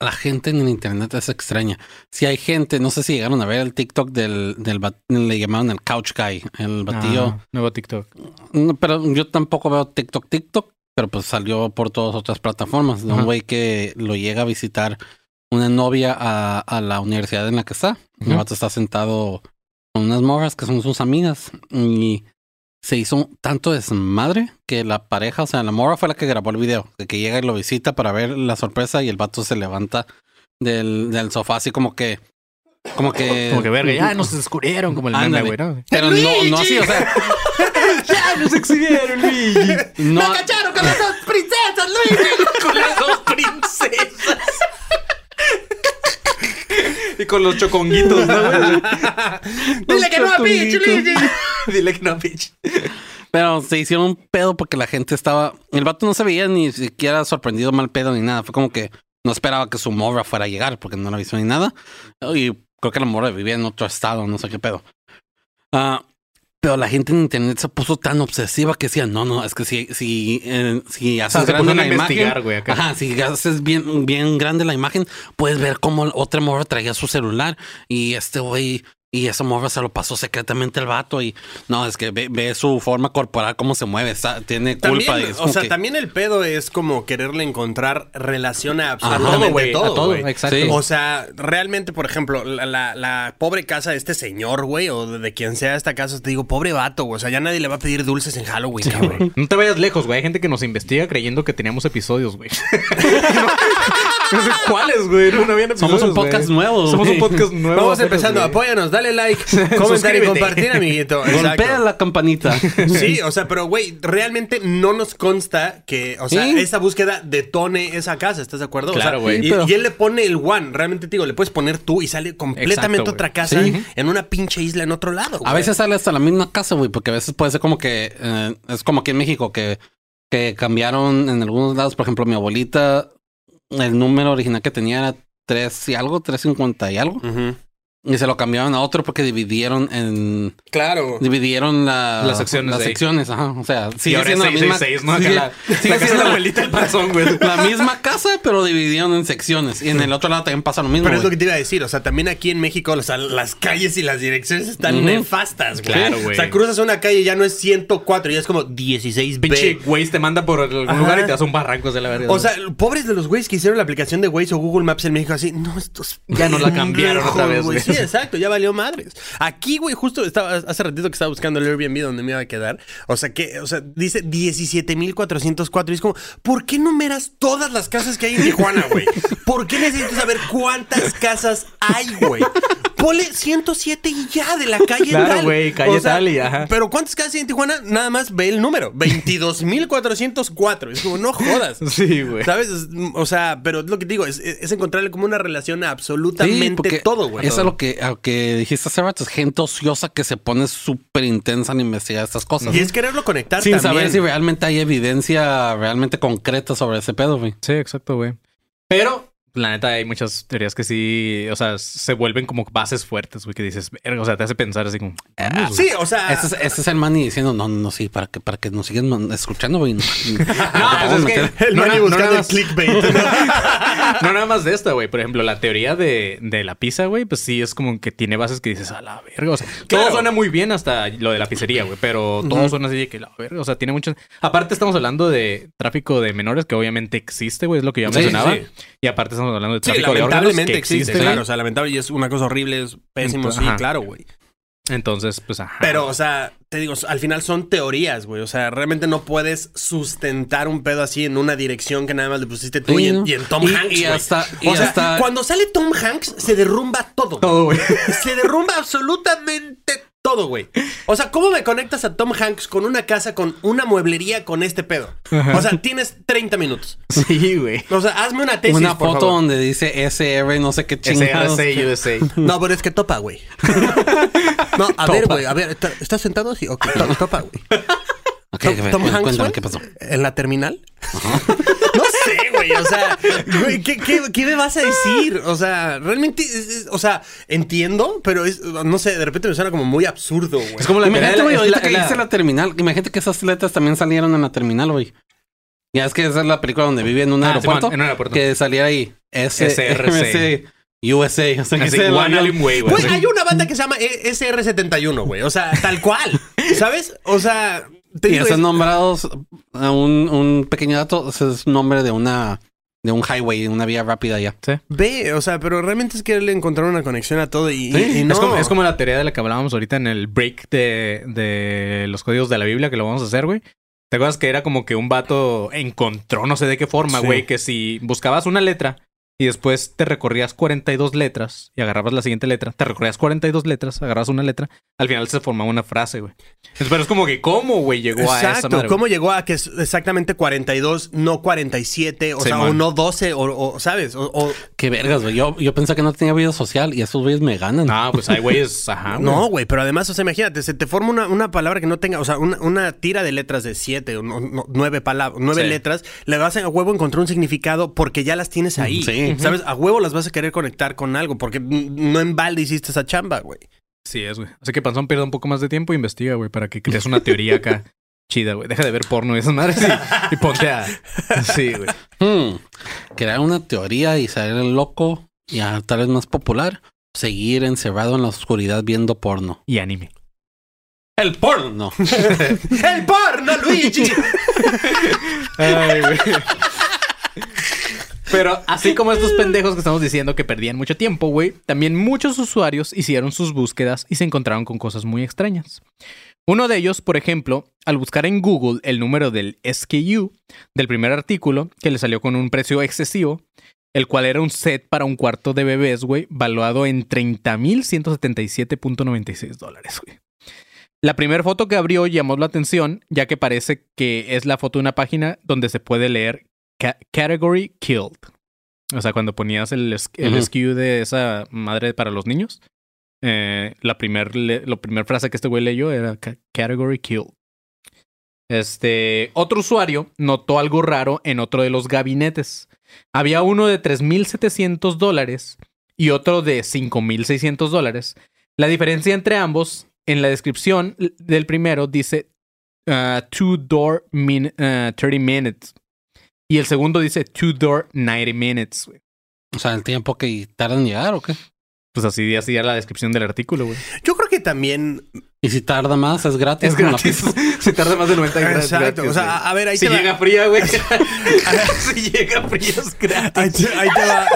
La gente en el internet es extraña. Si hay gente, no sé si llegaron a ver el TikTok del, del le llamaron el couch guy, el batillo. Ah, nuevo TikTok. No, pero yo tampoco veo TikTok, TikTok, pero pues salió por todas otras plataformas. De un güey que lo llega a visitar una novia a, a la universidad en la que está. El vato está sentado con unas morras que son sus amigas y se hizo tanto desmadre que la pareja, o sea, la morra fue la que grabó el video, de que llega y lo visita para ver la sorpresa y el vato se levanta del, del sofá así como que... Como que... Como que verga, ya nos descubrieron como el meme, güey, ¿no? Pero no, no así, o sea... ya nos exhibieron, Luigi. No, cacharon con las dos princesas, Luigi! con las dos princesas. Y con los choconguitos, ¿no? güey? ¡Dile que no a Peach! Dile que no a Peach. Pero se hicieron un pedo porque la gente estaba. El vato no se veía ni siquiera sorprendido mal pedo ni nada. Fue como que no esperaba que su morra fuera a llegar porque no la visto ni nada. Y creo que la morra vivía en otro estado, no sé qué pedo. Ah, pero la gente en internet se puso tan obsesiva que decía, no, no, es que si, si, eh, si O haces sea, grande la imagen, acá. ajá, si haces bien, bien grande la imagen, puedes ver cómo otra morra traía su celular y este güey y esa morra se lo pasó secretamente al vato y no, es que ve, ve su forma corporal, cómo se mueve, está- tiene culpa. También, y es o sea, que- también el pedo es como quererle encontrar relación a todo, absolutamente güey, a todo, todo, güey. exacto. Sí. O sea, realmente, por ejemplo, la, la- la pobre casa de este señor, güey, o de, de quien sea esta casa, te digo, pobre vato, güey. O sea, ya nadie le va a pedir dulces en Halloween, cabrón. No te vayas lejos, güey. Hay gente que nos investiga creyendo que teníamos episodios, güey. no, sé cuáles, güey. No, no habían episodios, Somos un podcast güey. nuevo, Somos un podcast nuevo. Vamos empezando, apóyanos, dale like, comentar y compartir, amiguito. Golpea la campanita. Sí, o sea, pero güey, realmente no nos consta que, o sea, esa búsqueda detone esa casa, ¿estás de acuerdo? O Claro, sea, güey. Y, Pero- y él le pone el one, realmente te digo, le puedes poner tú y sale completamente Exacto, otra casa Sí. en una pinche isla en otro lado. A veces sale hasta la misma casa, güey, porque a veces puede ser como que eh, es como aquí en México que, que cambiaron en algunos lados. Por ejemplo, mi abuelita, el número original que tenía era 3 y algo, 350 y algo. Ujú. Y se lo cambiaron a otro porque dividieron en. Claro. Dividieron la, Las secciones Las secciones, ajá. O sea, sigue ahora siendo es la misma. 666, ¿no? Sigue- la, sigue la casa de siendo la la- abuelita del panzón, güey. la misma casa, pero dividieron en secciones. Y en el otro lado también pasa lo mismo. Pero es lo güey. que te iba a decir, o sea, también aquí en México, o sea, las calles y las direcciones están nefastas, güey. Claro, güey. O sea, cruzas una calle y ya no es 104, ya es como 16B. Pinche Waze te manda por algún Ajá. lugar y te das un barranco de la verga. O sea, pobres de los güeyes que hicieron la aplicación de Waze o Google Maps en México así, no, estos Ya nos la cambiaron otra vez, güey. Exacto, ya valió madres. Aquí, güey, justo estaba hace ratito que estaba buscando el Airbnb donde me iba a quedar. O sea, que, o sea, dice 17,404 y es como, ¿por qué numeras todas las casas que hay en Tijuana, güey? ¿Por qué necesito saber cuántas casas hay, güey? Ponle 107 y ya de la calle Claro, güey, calle tal y ajá. Pero ¿cuántas casas hay en Tijuana? Nada más ve el número, 22,404. Es como, no jodas. Sí, güey. ¿Sabes? Es- O sea, pero es lo que digo, es, es encontrarle como una relación a absolutamente todo, güey. Eso es lo que, a lo que dijiste hace rato. Es gente ociosa que se pone súper intensa en investigar estas cosas. Y es quererlo conectar Sin también. saber si realmente hay evidencia realmente concreta sobre ese pedo, güey. Sí, exacto, güey. Pero, la neta, hay muchas teorías que sí, o sea, se vuelven como bases fuertes, güey, que dices, verga, o sea, te hace pensar así como. güey. Sí, o sea, Ese es, ese es el Manny diciendo, no, no, sí, para que, para que nos sigan escuchando, güey. No, pues es que- el no, Manny no, buscando no, el no. clickbait. ¿no? No nada más de esta, güey. Por ejemplo, la teoría de, de la pizza, güey, pues sí es como que tiene bases que dices, a la verga. O sea, Claro. todo suena muy bien hasta lo de la pizzería, güey, pero todo suena así de que la verga. O sea, tiene muchas. Aparte, estamos hablando de tráfico de menores, que obviamente existe, güey, es lo que ya Sí, mencionaba. sí. Y aparte, estamos hablando de Sí, tráfico de órganos. lamentablemente que existe, claro. O sea, lamentable y es una cosa horrible, es pésimo, Entonces, sí, ajá. claro, güey. Entonces, pues ajá. Pero, o sea, te digo, al final son teorías, güey. O sea, realmente no puedes sustentar un pedo así en una dirección que nada más le pusiste tú Sí, y, en, ¿no? y en Tom Y- Hanks. y hasta- y o sea, hasta- cuando sale Tom Hanks, se derrumba todo. todo, güey. Se derrumba absolutamente todo, güey. O sea, ¿cómo me conectas a Tom Hanks con una casa, con una mueblería, con este pedo? O sea, tienes 30 minutos. Sí, güey. O sea, hazme una tesis, Una por foto favor. donde dice SR, no sé qué chingados. SRC, USA. No, pero es que topa, güey. No, a ver, güey, a ver, ¿está- ¿estás sentado así? Ok, to- topa, güey. Ok, Tom, Tom Hanks, qué pasó. ¿En la terminal? no sé, güey. O sea, güey, ¿qué, qué, qué me vas a decir? O sea, realmente, es- es- o sea, entiendo, pero es, no sé, de repente me suena como muy absurdo, güey. Es como la Imagínate, la- güey, ahorita la- que la- dice la terminal. Imagínate que esas letras también salieron en la terminal, güey. Ya es que esa es la película donde vive en un Ah, aeropuerto. Simón, en un aeropuerto. Que saliera ahí. SRC. USA. O sea, que Así, One Alien Way, güey. Güey, hay una banda que se llama E- SR71, güey. O sea, tal cual. ¿Sabes? O sea, Y digo, están es- nombrados a un, un pequeño dato. ese es nombre de una de un highway, una vía rápida ya. ve, o sea, pero realmente es quererle encontrar una conexión a todo y, y- y no. Es, como, es como la teoría de la que hablábamos ahorita en el break de, de los códigos de la Biblia que lo vamos a hacer, güey. ¿Te acuerdas que era como que un vato encontró no sé de qué forma, Sí. güey? Que si buscabas una letra y después te recorrías 42 letras y agarrabas la siguiente letra, te recorrías 42 letras, agarrabas una letra, al final se formaba una frase, güey. Pero es como que, ¿cómo, güey, llegó a esa Exacto. madre? ¿Cómo güey? llegó a que es exactamente 42, no 47? O sea, Simón. o no 12, o, o, ¿sabes? O, o- Qué vergas, güey. Yo, yo pensé que no tenía vida social y esos güeyes me ganan. No, pues hay güeyes, ajá. güey. No, güey, pero además, o sea, imagínate, se te forma una, una palabra que no tenga, o sea, una, una tira de letras de siete o no- no- nueve palabras, nueve Sí. letras, le vas a huevo encontrar un significado porque ya las tienes ahí. Sí. ¿Sabes? A huevo las vas a querer conectar con algo porque no en balde hiciste esa chamba, güey. Sí es, güey. Así que Panzón pierda un poco más de tiempo e investiga, güey, para que crees una teoría acá chida, güey. Deja de ver porno y esas madres y, y ponte a... Sí, güey. Hmm. Crear una teoría y ser el loco y a- tal vez más popular. Seguir encerrado en la oscuridad viendo porno. Y anime. El porno. ¡El porno, Luigi! Ay, güey. Pero así como estos pendejos que estamos diciendo que perdían mucho tiempo, güey, también muchos usuarios hicieron sus búsquedas y se encontraron con cosas muy extrañas. Uno de ellos, por ejemplo, al buscar en Google el número del SKU del primer artículo, que le salió con un precio excesivo, el cual era un set para un cuarto de bebés, güey, valuado en 30.177.96 dólares, güey. La primera foto que abrió llamó la atención, ya que parece que es la foto de una página donde se puede leer ca- Category Killed. O sea, cuando ponías el, el. SKU de esa madre para los niños, eh, la primer, primera frase que este güey leyó era ca- Category Killed. Este, otro usuario notó algo raro en otro de los gabinetes. Había uno de 3.700 dólares y otro de 5.600 dólares. La diferencia entre ambos, en la descripción del primero dice uh, two door min- uh, 30 minutes. Y el segundo dice two door 90 minutes. güey. O sea, el tiempo que tardan en llegar o qué. Pues así así era la descripción del artículo, güey. Yo creo que también. Y si tarda más, es gratis. Es gratis. si tarda más de 90 gratis. Exacto. O sea, a, a ver, ahí si te va. llega fría, güey. si llega fría es gratis. Ahí te, ahí te va.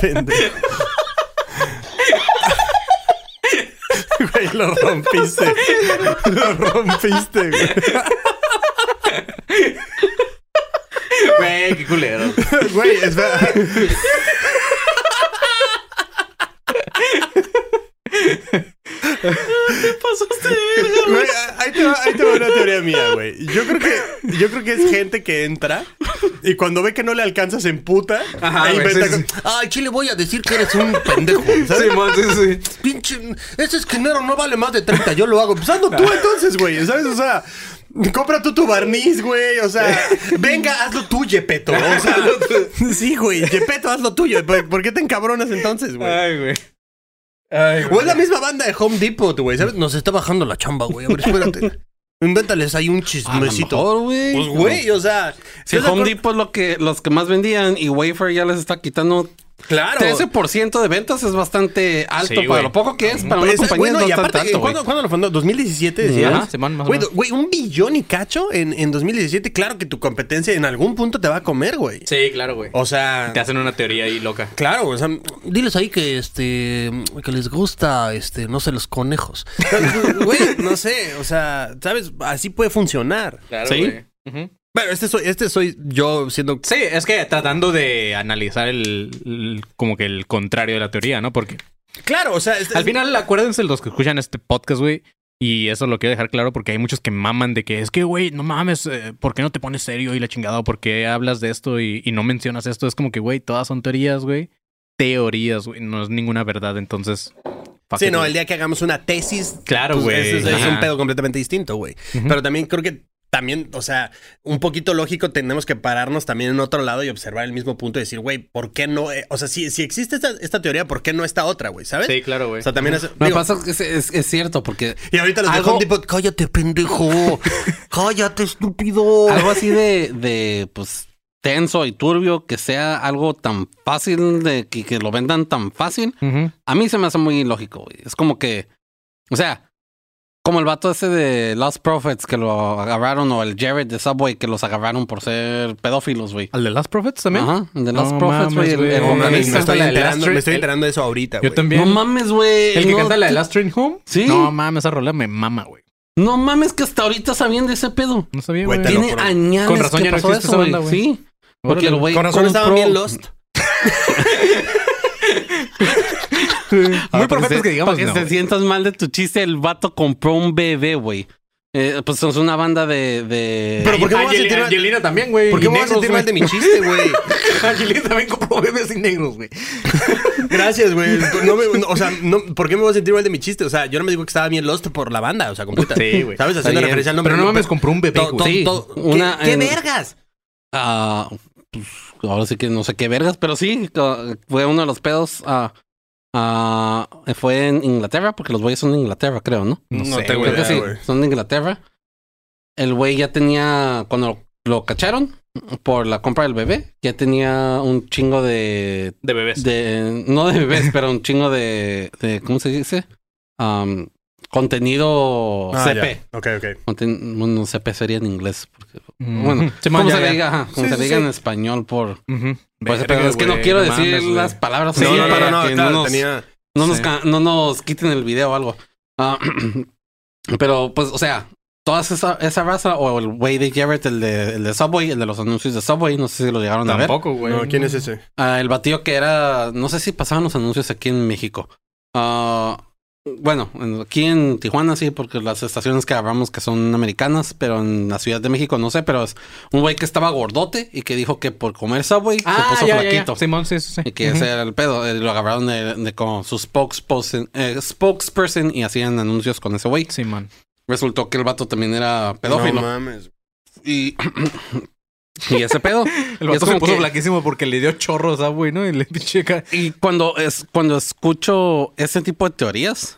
Pendejo. Güey, lo rompiste. Lo rompiste, güey. Güey, qué culero. Güey, espera. Güey, ahí te, va, ahí te va una teoría mía, güey. Yo creo que yo creo que es gente que entra y cuando ve que no le alcanzas en puta, Ajá, ahí güey, inventa sí, con, Ay, chile, voy a decir que eres un pendejo. ¿sabes? Simón, sí, sí. Pinche, ese esquinero no vale más de 30, yo lo hago. Pues hazlo tú entonces, güey, ¿sabes? O sea, compra tú tu barniz, güey, o sea, venga, hazlo tú, Yepeto. O sea, sí, güey, Yepeto, hazlo tuyo. ¿Por qué te encabronas entonces, güey? Ay, güey. Ay, O es la misma banda de Home Depot, güey, ¿sabes? Nos está bajando la chamba, güey. A ver, espérate. Invéntales ahí un chismecito. güey. Pues, güey, o sea... Si ¿estás de Home? Depot es lo que, los que más vendían y Wafer ya les está quitando Claro. 13% de ventas es bastante alto Sí, para lo poco que es para una Pues, compañía bueno, es y aparte, güey. ¿cuándo, cuándo lo fundó? ¿2017 decías? Ajá, Simón, más o Güey, menos. güey, un billón y cacho en, en 2017. Claro que tu competencia en algún punto te va a comer, güey. Sí, claro, güey. O sea... Te hacen una teoría ahí loca. Claro, o sea, diles ahí que este que les gusta este no sé los conejos. Güey, no sé, o sea, sabes, así puede funcionar. Claro, Sí. güey. Ujú. Bueno, este soy este soy yo siendo Sí, es que tratando de analizar el, el- como que el contrario de la teoría, ¿no? Porque Claro, o sea, este- al final acuérdense los que escuchan este podcast, güey. Y eso lo quiero dejar claro porque hay muchos que maman de que es que, güey, no mames, eh, ¿por qué no te pones serio y la chingada? ¿O ¿Por qué hablas de esto y, y no mencionas esto? Es como que, güey, todas son teorías, güey. Teorías, güey. No es ninguna verdad, entonces. Sí, no, el día que hagamos una tesis, Claro, pues, güey. es, un pedo completamente distinto, güey. Pero también creo que también, o sea, un poquito lógico, tenemos que pararnos también en otro lado y observar el mismo punto y decir, güey, ¿por qué no? eh? O sea, si, si existe esta, esta teoría, ¿por qué no esta otra, güey? ¿Sabes? Sí, claro, güey. O sea, también es. Me digo, pasa que es, es- es cierto porque y ahorita los de algo- Home Depot, cállate, pendejo. cállate, estúpido. algo así de, de pues tenso y turbio que sea algo tan fácil de que, que lo vendan tan fácil, a mí se me hace muy ilógico, güey. Es como que, o sea, como el vato ese de Lost Prophets que lo agarraron o el Jared de Subway que los agarraron por ser pedófilos, güey. ¿Al de Last Prophets también? Ajá, el de Lost No Prophets, güey. el- el No mames, vocalista. me estoy enterando, Last me estoy Train- enterando de eso ahorita, Yo también. No mames, güey. ¿El que no, canta la de Last Train Home? Sí. No mames, esa rola me mama, güey. No mames que hasta ahorita sabían de ese pedo. No sabía, Güey, Tiene añales Con razón que ya no pasó existe eso, güey. banda, güey. Sí. Porque el güey Con razón estaban bien Lost. Muy profetas que digamos, Para que no, te sientas mal de tu chiste, el vato compró un bebé, güey. Eh, pues es una banda de... de... Pero ¿por qué me voy a sentir mal? Angelina también, güey. ¿Por qué me voy a sentir mal de mi chiste, güey? Angelina también compró bebés y negros, güey. Gracias, güey. No me- no, o sea, no, ¿por qué me voy a sentir mal de mi chiste? O sea, yo no me digo que estaba bien lost por la banda, o sea, completa. Sí, güey. ¿Sabes? Está Haciendo bien. referencia al nombre. Pero no mames, compró un bebé, To- güey. Sí, to- una ¿Qué, qué en- vergas? Ah, pues, ahora sí que no sé qué vergas, pero sí, co- fue uno de los pedos. ah, ah, fue en Inglaterra, porque los güeyes son de Inglaterra, creo, ¿no? No, No sé, tengo. Creo que sí, güey. son de Inglaterra. El güey ya tenía, cuando lo, lo cacharon por la compra del bebé, ya tenía un chingo de, De bebés. de no de bebés, pero un chingo de, de ¿cómo se dice? Am, contenido Ah, CP. ya. Ok, ok. Conten- bueno, CP sería en inglés. Bueno, Sí, man, ¿cómo ya, se le diga? Ajá, como Sí, se sí, le diga sí. en español por... Ujú. Pues, Verga, pero es que no quiero no decir mames, las palabras no, no, para no, no, que claro, no nos, tenía... no, nos Sí. ca- no nos quiten el video o algo. Ah, pero, pues, o sea, toda esa, esa raza o el güey de Garrett, el de, el de Subway, el de los anuncios de Subway, no sé si lo llegaron a ver. Tampoco, güey. No, ¿quién es ese? Ah, el batillo que era, no sé si pasaban los anuncios aquí en México. Ah, bueno, en- aquí en Tijuana sí, porque las estaciones que agarramos que son americanas, pero en la Ciudad de México no sé, pero es un güey que estaba gordote y que dijo que por comer Subway se puso Ah, ya, ya. flaquito. Simón, sí, sí, sí. Y que ese era el pedo. eh, Lo agarraron de, de como su spokesperson, eh, spokesperson y hacían anuncios con ese güey. Simón. Resultó que el vato también era pedófilo. No mames. y, y ese pedo. El vato se puso que- flaquísimo porque le dio chorros a güey, ¿no? Y le pinche ca- Y cuando es cuando escucho ese tipo de teorías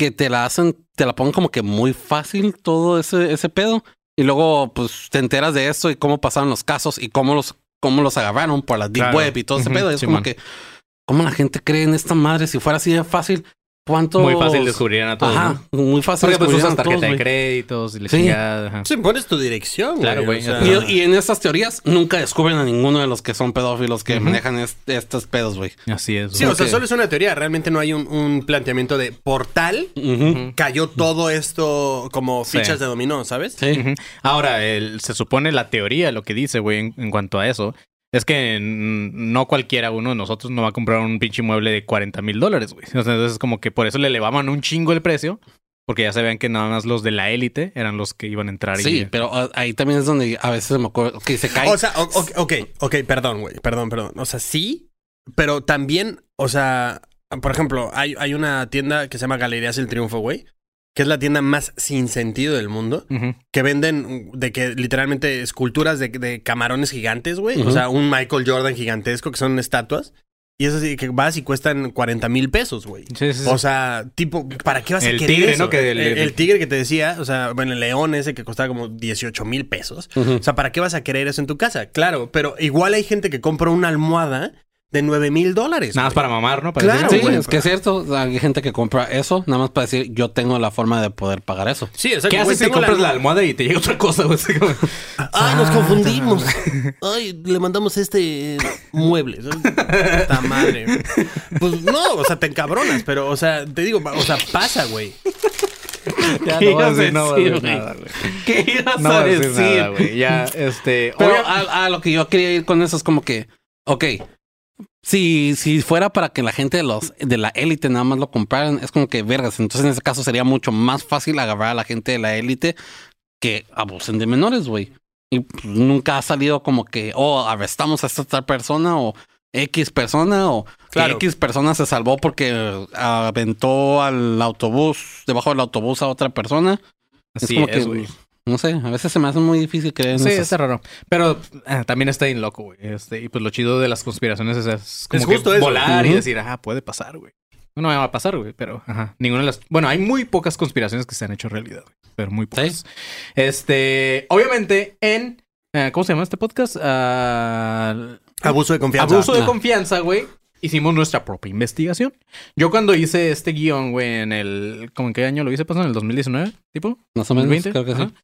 que te la hacen, te la ponen como que muy fácil todo ese, ese pedo. Y luego, pues, te enteras de esto y cómo pasaron los casos y cómo los, cómo los agarraron por la deep Claro. web y todo ese Ujú, pedo. Y es Simón. como que, ¿cómo la gente cree en esta madre? Si fuera así de fácil, ¿cuánto? Muy fácil descubrirían a todos, Ajá, ¿no? muy fácil Porque pues descubrieran usas a todos, tarjeta de créditos y la Sí. chingada. ajá. Sí, pones tu dirección, güey. Claro, güey, o sea, ya Y, y en estas teorías nunca descubren a ninguno de los que son pedófilos que manejan est- estos pedos, güey. Así es. Sí, güey. o sea, solo es una teoría. Realmente no hay un, un planteamiento de portal. Cayó todo esto como Sí. fichas de dominó, ¿sabes? Sí. Ahora, el- se supone la teoría, lo que dice, güey, en, en cuanto a eso, es que no cualquiera uno de nosotros no va a comprar un pinche mueble de 40 mil dólares, güey. O sea, entonces, como que por eso le elevaban un chingo el precio, porque ya se vean que nada más los de la élite eran los que iban a entrar. Sí, y, pero ah, ahí también es donde a veces me acuerdo que se cae. O sea, ok, ok, perdón, güey, perdón, perdón. O sea, sí, pero también, o sea, por ejemplo, hay, hay una tienda que se llama Galerías El Triunfo, güey, que es la tienda más sin sentido del mundo, que venden de que literalmente esculturas de, de camarones gigantes, güey, o sea, un Michael Jordan gigantesco que son estatuas, y eso sí, que vas y cuestan 40 mil pesos, güey. Sí, sí, sí. O sea, tipo, ¿para qué vas a querer tigre, eso? ¿no? Que el, el tigre que te decía, o sea, bueno, el león ese que costaba como 18 mil pesos. O sea, ¿para qué vas a querer eso en tu casa? Claro, pero igual hay gente que compra una almohada de 9 mil dólares. Nada más para mamar, ¿no? Para Claro, decir, sí, güey, es que es cierto. Hay gente que compra eso nada más para decir yo tengo la forma de poder pagar eso. Sí, exacto. ¿Qué güey, haces si compras la almohada- almohada y te llega otra cosa, güey? Ay, nos confundimos. Ay, le mandamos este mueble. Esta madre. Pues no, o sea, te encabronas, pero, o sea, te digo, o sea, pasa, güey. Ya ¿Qué no a decir, no decir, güey? nada, güey. ¿Qué ibas No a decir nada, güey. Ya, este... Pero a, a lo que yo quería ir con eso es como que, ok, si, si fuera para que la gente de los de la élite nada más lo compraran, es como que vergas. Entonces en ese caso sería mucho más fácil agarrar a la gente de la élite que abusen de menores, güey. Y pues, nunca ha salido como que, oh, arrestamos a esta tal persona o X persona o Claro. X persona se salvó porque aventó al autobús, debajo del autobús a otra persona. Así como es, que, güey. No sé, a veces se me hace muy difícil creer en Sí, esas- está raro. Pero eh, también está bien loco, güey. Este, y pues lo chido de las conspiraciones es, es como Es que justo eso. volar y decir, ah, puede pasar, güey. No me va a pasar, güey, pero ajá. Ninguna de las. Bueno, hay muy pocas conspiraciones que se han hecho realidad, güey. Pero muy pocas. Este. Obviamente, en. eh, ¿Cómo se llama este podcast? Ah, Abuso de confianza. Abuso de Ah. confianza, güey. Hicimos nuestra propia investigación. Yo cuando hice este guion, güey, en el... ¿Cómo en qué año lo hice? ¿Pasó en el 2019? ¿Tipo? Más o menos, 2020, creo que sí.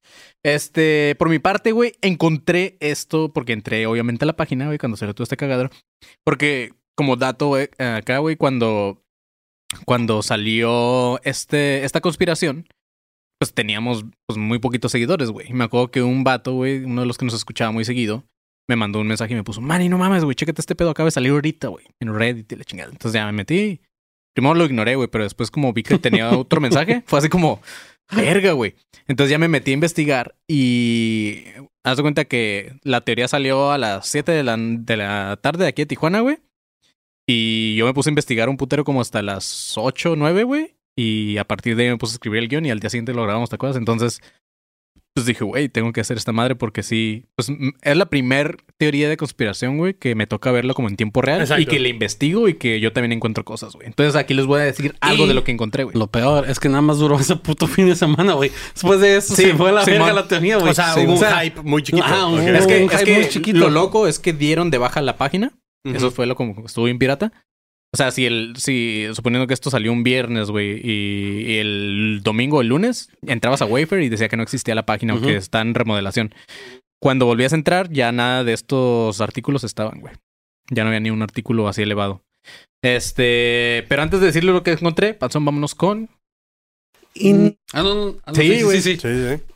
Este, por mi parte, güey, encontré esto porque entré obviamente a la página, güey, cuando salió todo este cagadero. Porque, como dato, güey, acá, güey, cuando, cuando salió este, esta conspiración, pues teníamos pues, muy poquitos seguidores, güey. Y Me acuerdo que un vato, güey, uno de los que nos escuchaba muy seguido, me mandó un mensaje y me puso, Manny, no mames, güey, chécate este pedo, acaba de salir ahorita, güey, en Reddit y la chingada. Entonces ya me metí. Primero lo ignoré, güey, pero después como vi que tenía otro mensaje, fue así como, verga, güey. Entonces ya me metí a investigar y haz de cuenta que la teoría salió a las 7 de la, de la tarde de aquí de Tijuana, güey. Y yo me puse a investigar un putero como hasta las 8 o 9, güey. Y a partir de ahí me puse a escribir el guion y al día siguiente lo grabamos, ¿te acuerdas? Entonces, pues dije, güey, tengo que hacer esta madre porque sí. Pues es la primer teoría de conspiración, güey, que me toca verlo como en tiempo real Exacto. y que le investigo y que yo también encuentro cosas, güey. Entonces aquí les voy a decir algo Y- de lo que encontré, güey. Lo peor es que nada más duró ese puto fin de semana, güey. Después de eso Sí, se fue a la Simón. verga la teoría, güey. O sea, Sí, hubo un o sea, hype muy chiquito. Es que, un es hype que muy chiquito. lo loco es que dieron de baja la página. Eso fue lo como que estuvo bien pirata. O sea, si el, si suponiendo que esto salió un viernes, güey, y, y el domingo o el lunes, entrabas a Wafer y decía que no existía la página o que Ujú. está en remodelación. Cuando volvías a entrar, ya nada de estos artículos estaban, güey. Ya no había ni un artículo así elevado. Este, pero antes de decirle lo que encontré, Panzón, vámonos con. In- Ah, no, no, ah, no, Sí, güey. Sí, sí.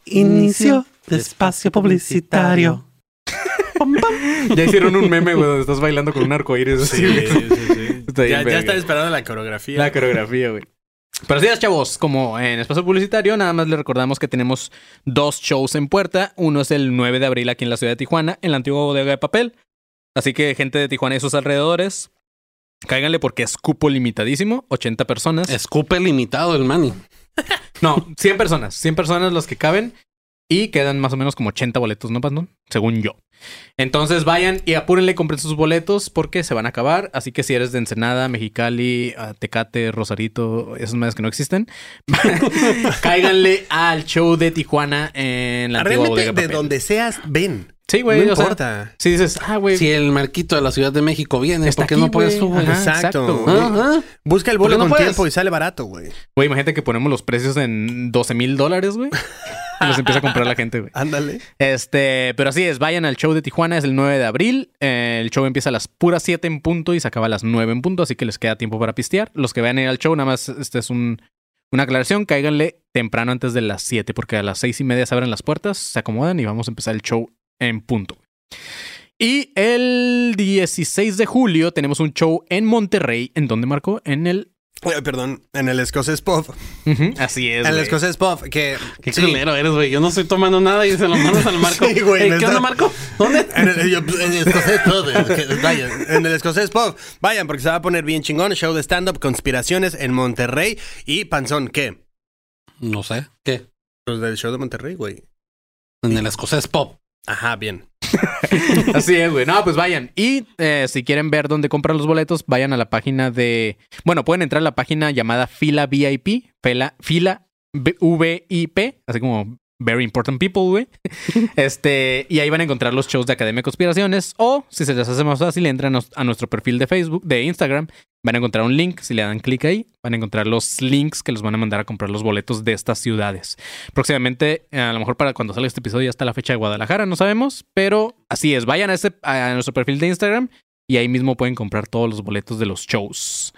Inicio de espacio publicitario. Ya hicieron un meme, güey, donde estás bailando con un arco iris. Sí, sí, sí. Está ya, ya están esperando la coreografía. La coreografía, güey. Pero así es, chavos, como en espacio publicitario, nada más les recordamos que tenemos dos shows en puerta. Uno es el 9 de abril aquí en la ciudad de Tijuana, en la antigua bodega de papel. Así que gente de Tijuana y sus alrededores, cáiganle porque es cupo limitadísimo, 80 personas. Escupe limitado el Manny. No, 100 personas, 100 personas los que caben y quedan más o menos como 80 boletos, ¿no, Pandón? Según yo. Entonces vayan y apúrenle, compren sus boletos porque se van a acabar. Así que si eres de Ensenada, Mexicali, ah, Tecate, Rosarito, esos medios que no existen, cáiganle al show de Tijuana en la antigua Realmente, bodega de Papel. donde seas, ven. Sí, güey. no o sea, importa. si dices, ah, güey, Si el marquito de la Ciudad de México viene, Está ¿por qué aquí, no puedes güey. tú, güey? Ajá, Exacto. exacto, güey. Ajá. Busca el ¿Por vuelo no con puedes? tiempo y sale barato, güey. güey, imagínate que ponemos los precios en 12 mil dólares, güey. Los empieza a comprar la gente, güey. Ándale. Este, pero así es, vayan al show de Tijuana, es el 9 de abril. Eh, el show empieza a las puras 7 en punto y se acaba a las 9 en punto, así que les queda tiempo para pistear. Los que vayan a ir al show, nada más, este es un, una aclaración, cáiganle temprano antes de las 7, porque a las 6 y media se abren las puertas, se acomodan y vamos a empezar el show en punto. Y el 16 de julio tenemos un show en Monterrey, ¿en dónde marcó? En el... Perdón, en el escocés pop. Así es. En el escocés pop, que. Qué sí, culero eres, güey. Yo no estoy tomando nada y se lo mandas al Marco. Sí, güey, ¿Qué está- onda, Marco? ¿Dónde? En el, yo- en el escocés pop, vayan, en el escocés pop, vayan, porque se va a poner bien chingón. Show de stand-up, conspiraciones en Monterrey y Panzón, ¿qué? No sé. ¿Qué? Los del show de Monterrey, güey. En el escocés pop. Ajá, bien. Así es, güey. No, pues vayan. Y eh, si quieren ver dónde compran los boletos, vayan a la página de. Bueno, pueden entrar a la página llamada Fila VIP, fila, fila VIP, así como Very Important People, güey. Este, y ahí van a encontrar los shows de Academia de Conspiraciones. O si se les hace más fácil, entran a nuestro perfil de Facebook, de Instagram. Van a encontrar un link. Si le dan clic ahí, van a encontrar los links que los van a mandar a comprar los boletos de estas ciudades. Próximamente, a lo mejor para cuando salga este episodio ya está la fecha de Guadalajara, no sabemos, pero así es. Vayan a, ese, a nuestro perfil de Instagram y ahí mismo pueden comprar todos los boletos de los shows.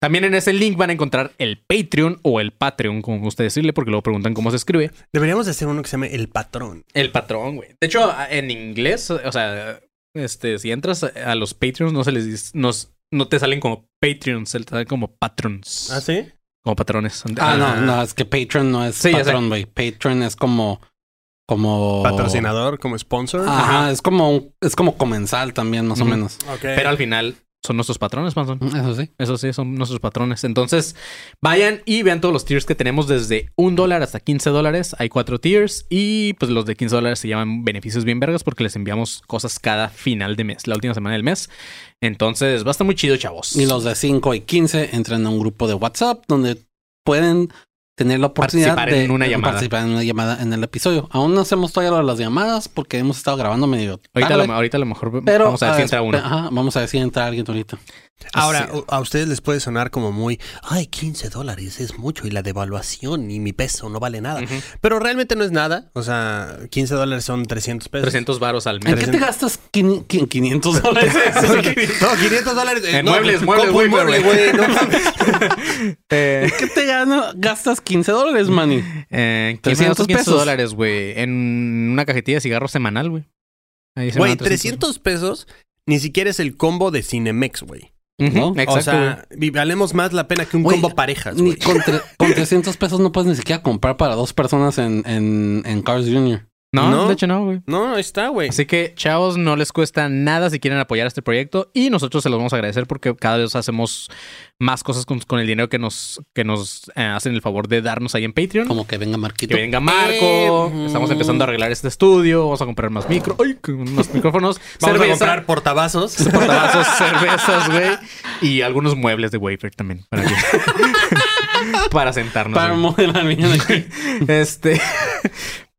También en ese link van a encontrar el Patreon o el Patreon, como gusta decirle, porque luego preguntan cómo se escribe. Deberíamos de hacer uno que se llame El Patrón. El patrón, güey. De hecho, en inglés, o sea, este, si entras a, a los Patreons, no se les dice, nos, no te salen como Patreons, se te salen como patrons. ¿Ah, sí? Como patrones. Ah, no, no, es que Patreon no es Sí, patrón, güey. Patreon es como. Como. Patrocinador, como sponsor. Ajá, es como un- es como comensal también, más o menos. Ok. Pero al final son nuestros patrones, Panzón. Eso sí. Eso sí, son nuestros patrones. Entonces, vayan y vean todos los tiers que tenemos desde un dólar hasta 15 dólares. Hay cuatro tiers y pues los de 15 dólares se llaman beneficios bien vergas porque les enviamos cosas cada final de mes, la última semana del mes. Entonces, va a estar muy chido, chavos. Y los de 5 y 15 entran a un grupo de WhatsApp donde pueden tener la oportunidad Participar de en una llamada. participar en una llamada en el episodio. Aún no hacemos todavía lo de las llamadas porque hemos estado grabando medio Ahorita, a tarde, lo, ahorita a lo mejor pero vamos a ver si entra uno. Ajá, vamos a ver si entra alguien ahorita. Ahora, Sí. a ustedes les puede sonar como muy, ay, 15 dólares es mucho y la devaluación y mi peso no vale nada. Ujú. Pero realmente no es nada. O sea, 15 dólares son 300 pesos. 300 varos al ¿En mes. qué te gastas quin- quin- 500 dólares? no, 500 dólares. eh, En no, muebles, muebles, güey, mueble, güey. No. Eh, ¿Qué te gana- gastas 15 dólares, Manny? eh, 300 500 pesos. dólares, güey, en una cajetilla de cigarros semanal, güey. Güey, van 300 pesos ni siquiera es el combo de Cinemex, güey. Ujú, ¿no? Exacto, o sea, valemos más la pena que un Güey, combo parejas, güey. con, con 300 pesos no puedes ni siquiera comprar para dos personas en, en, en Cars Jr. No, ¿No? de hecho no, güey. No, ahí está, güey. Así que, chavos, no les cuesta nada si quieren apoyar este proyecto y nosotros se los vamos a agradecer porque cada vez hacemos más cosas con, con el dinero que nos, que nos eh, hacen el favor de darnos ahí en Patreon. Como que venga Marquito. Que venga Marco. Eh, Estamos empezando a arreglar este estudio. Vamos a comprar más micro. Ay, que más micrófonos. Vamos cerveza, a comprar portavasos. portavasos, cervezas, güey. Y algunos muebles de wafer también. Para, que- para sentarnos. Para modelar bien aquí. Este.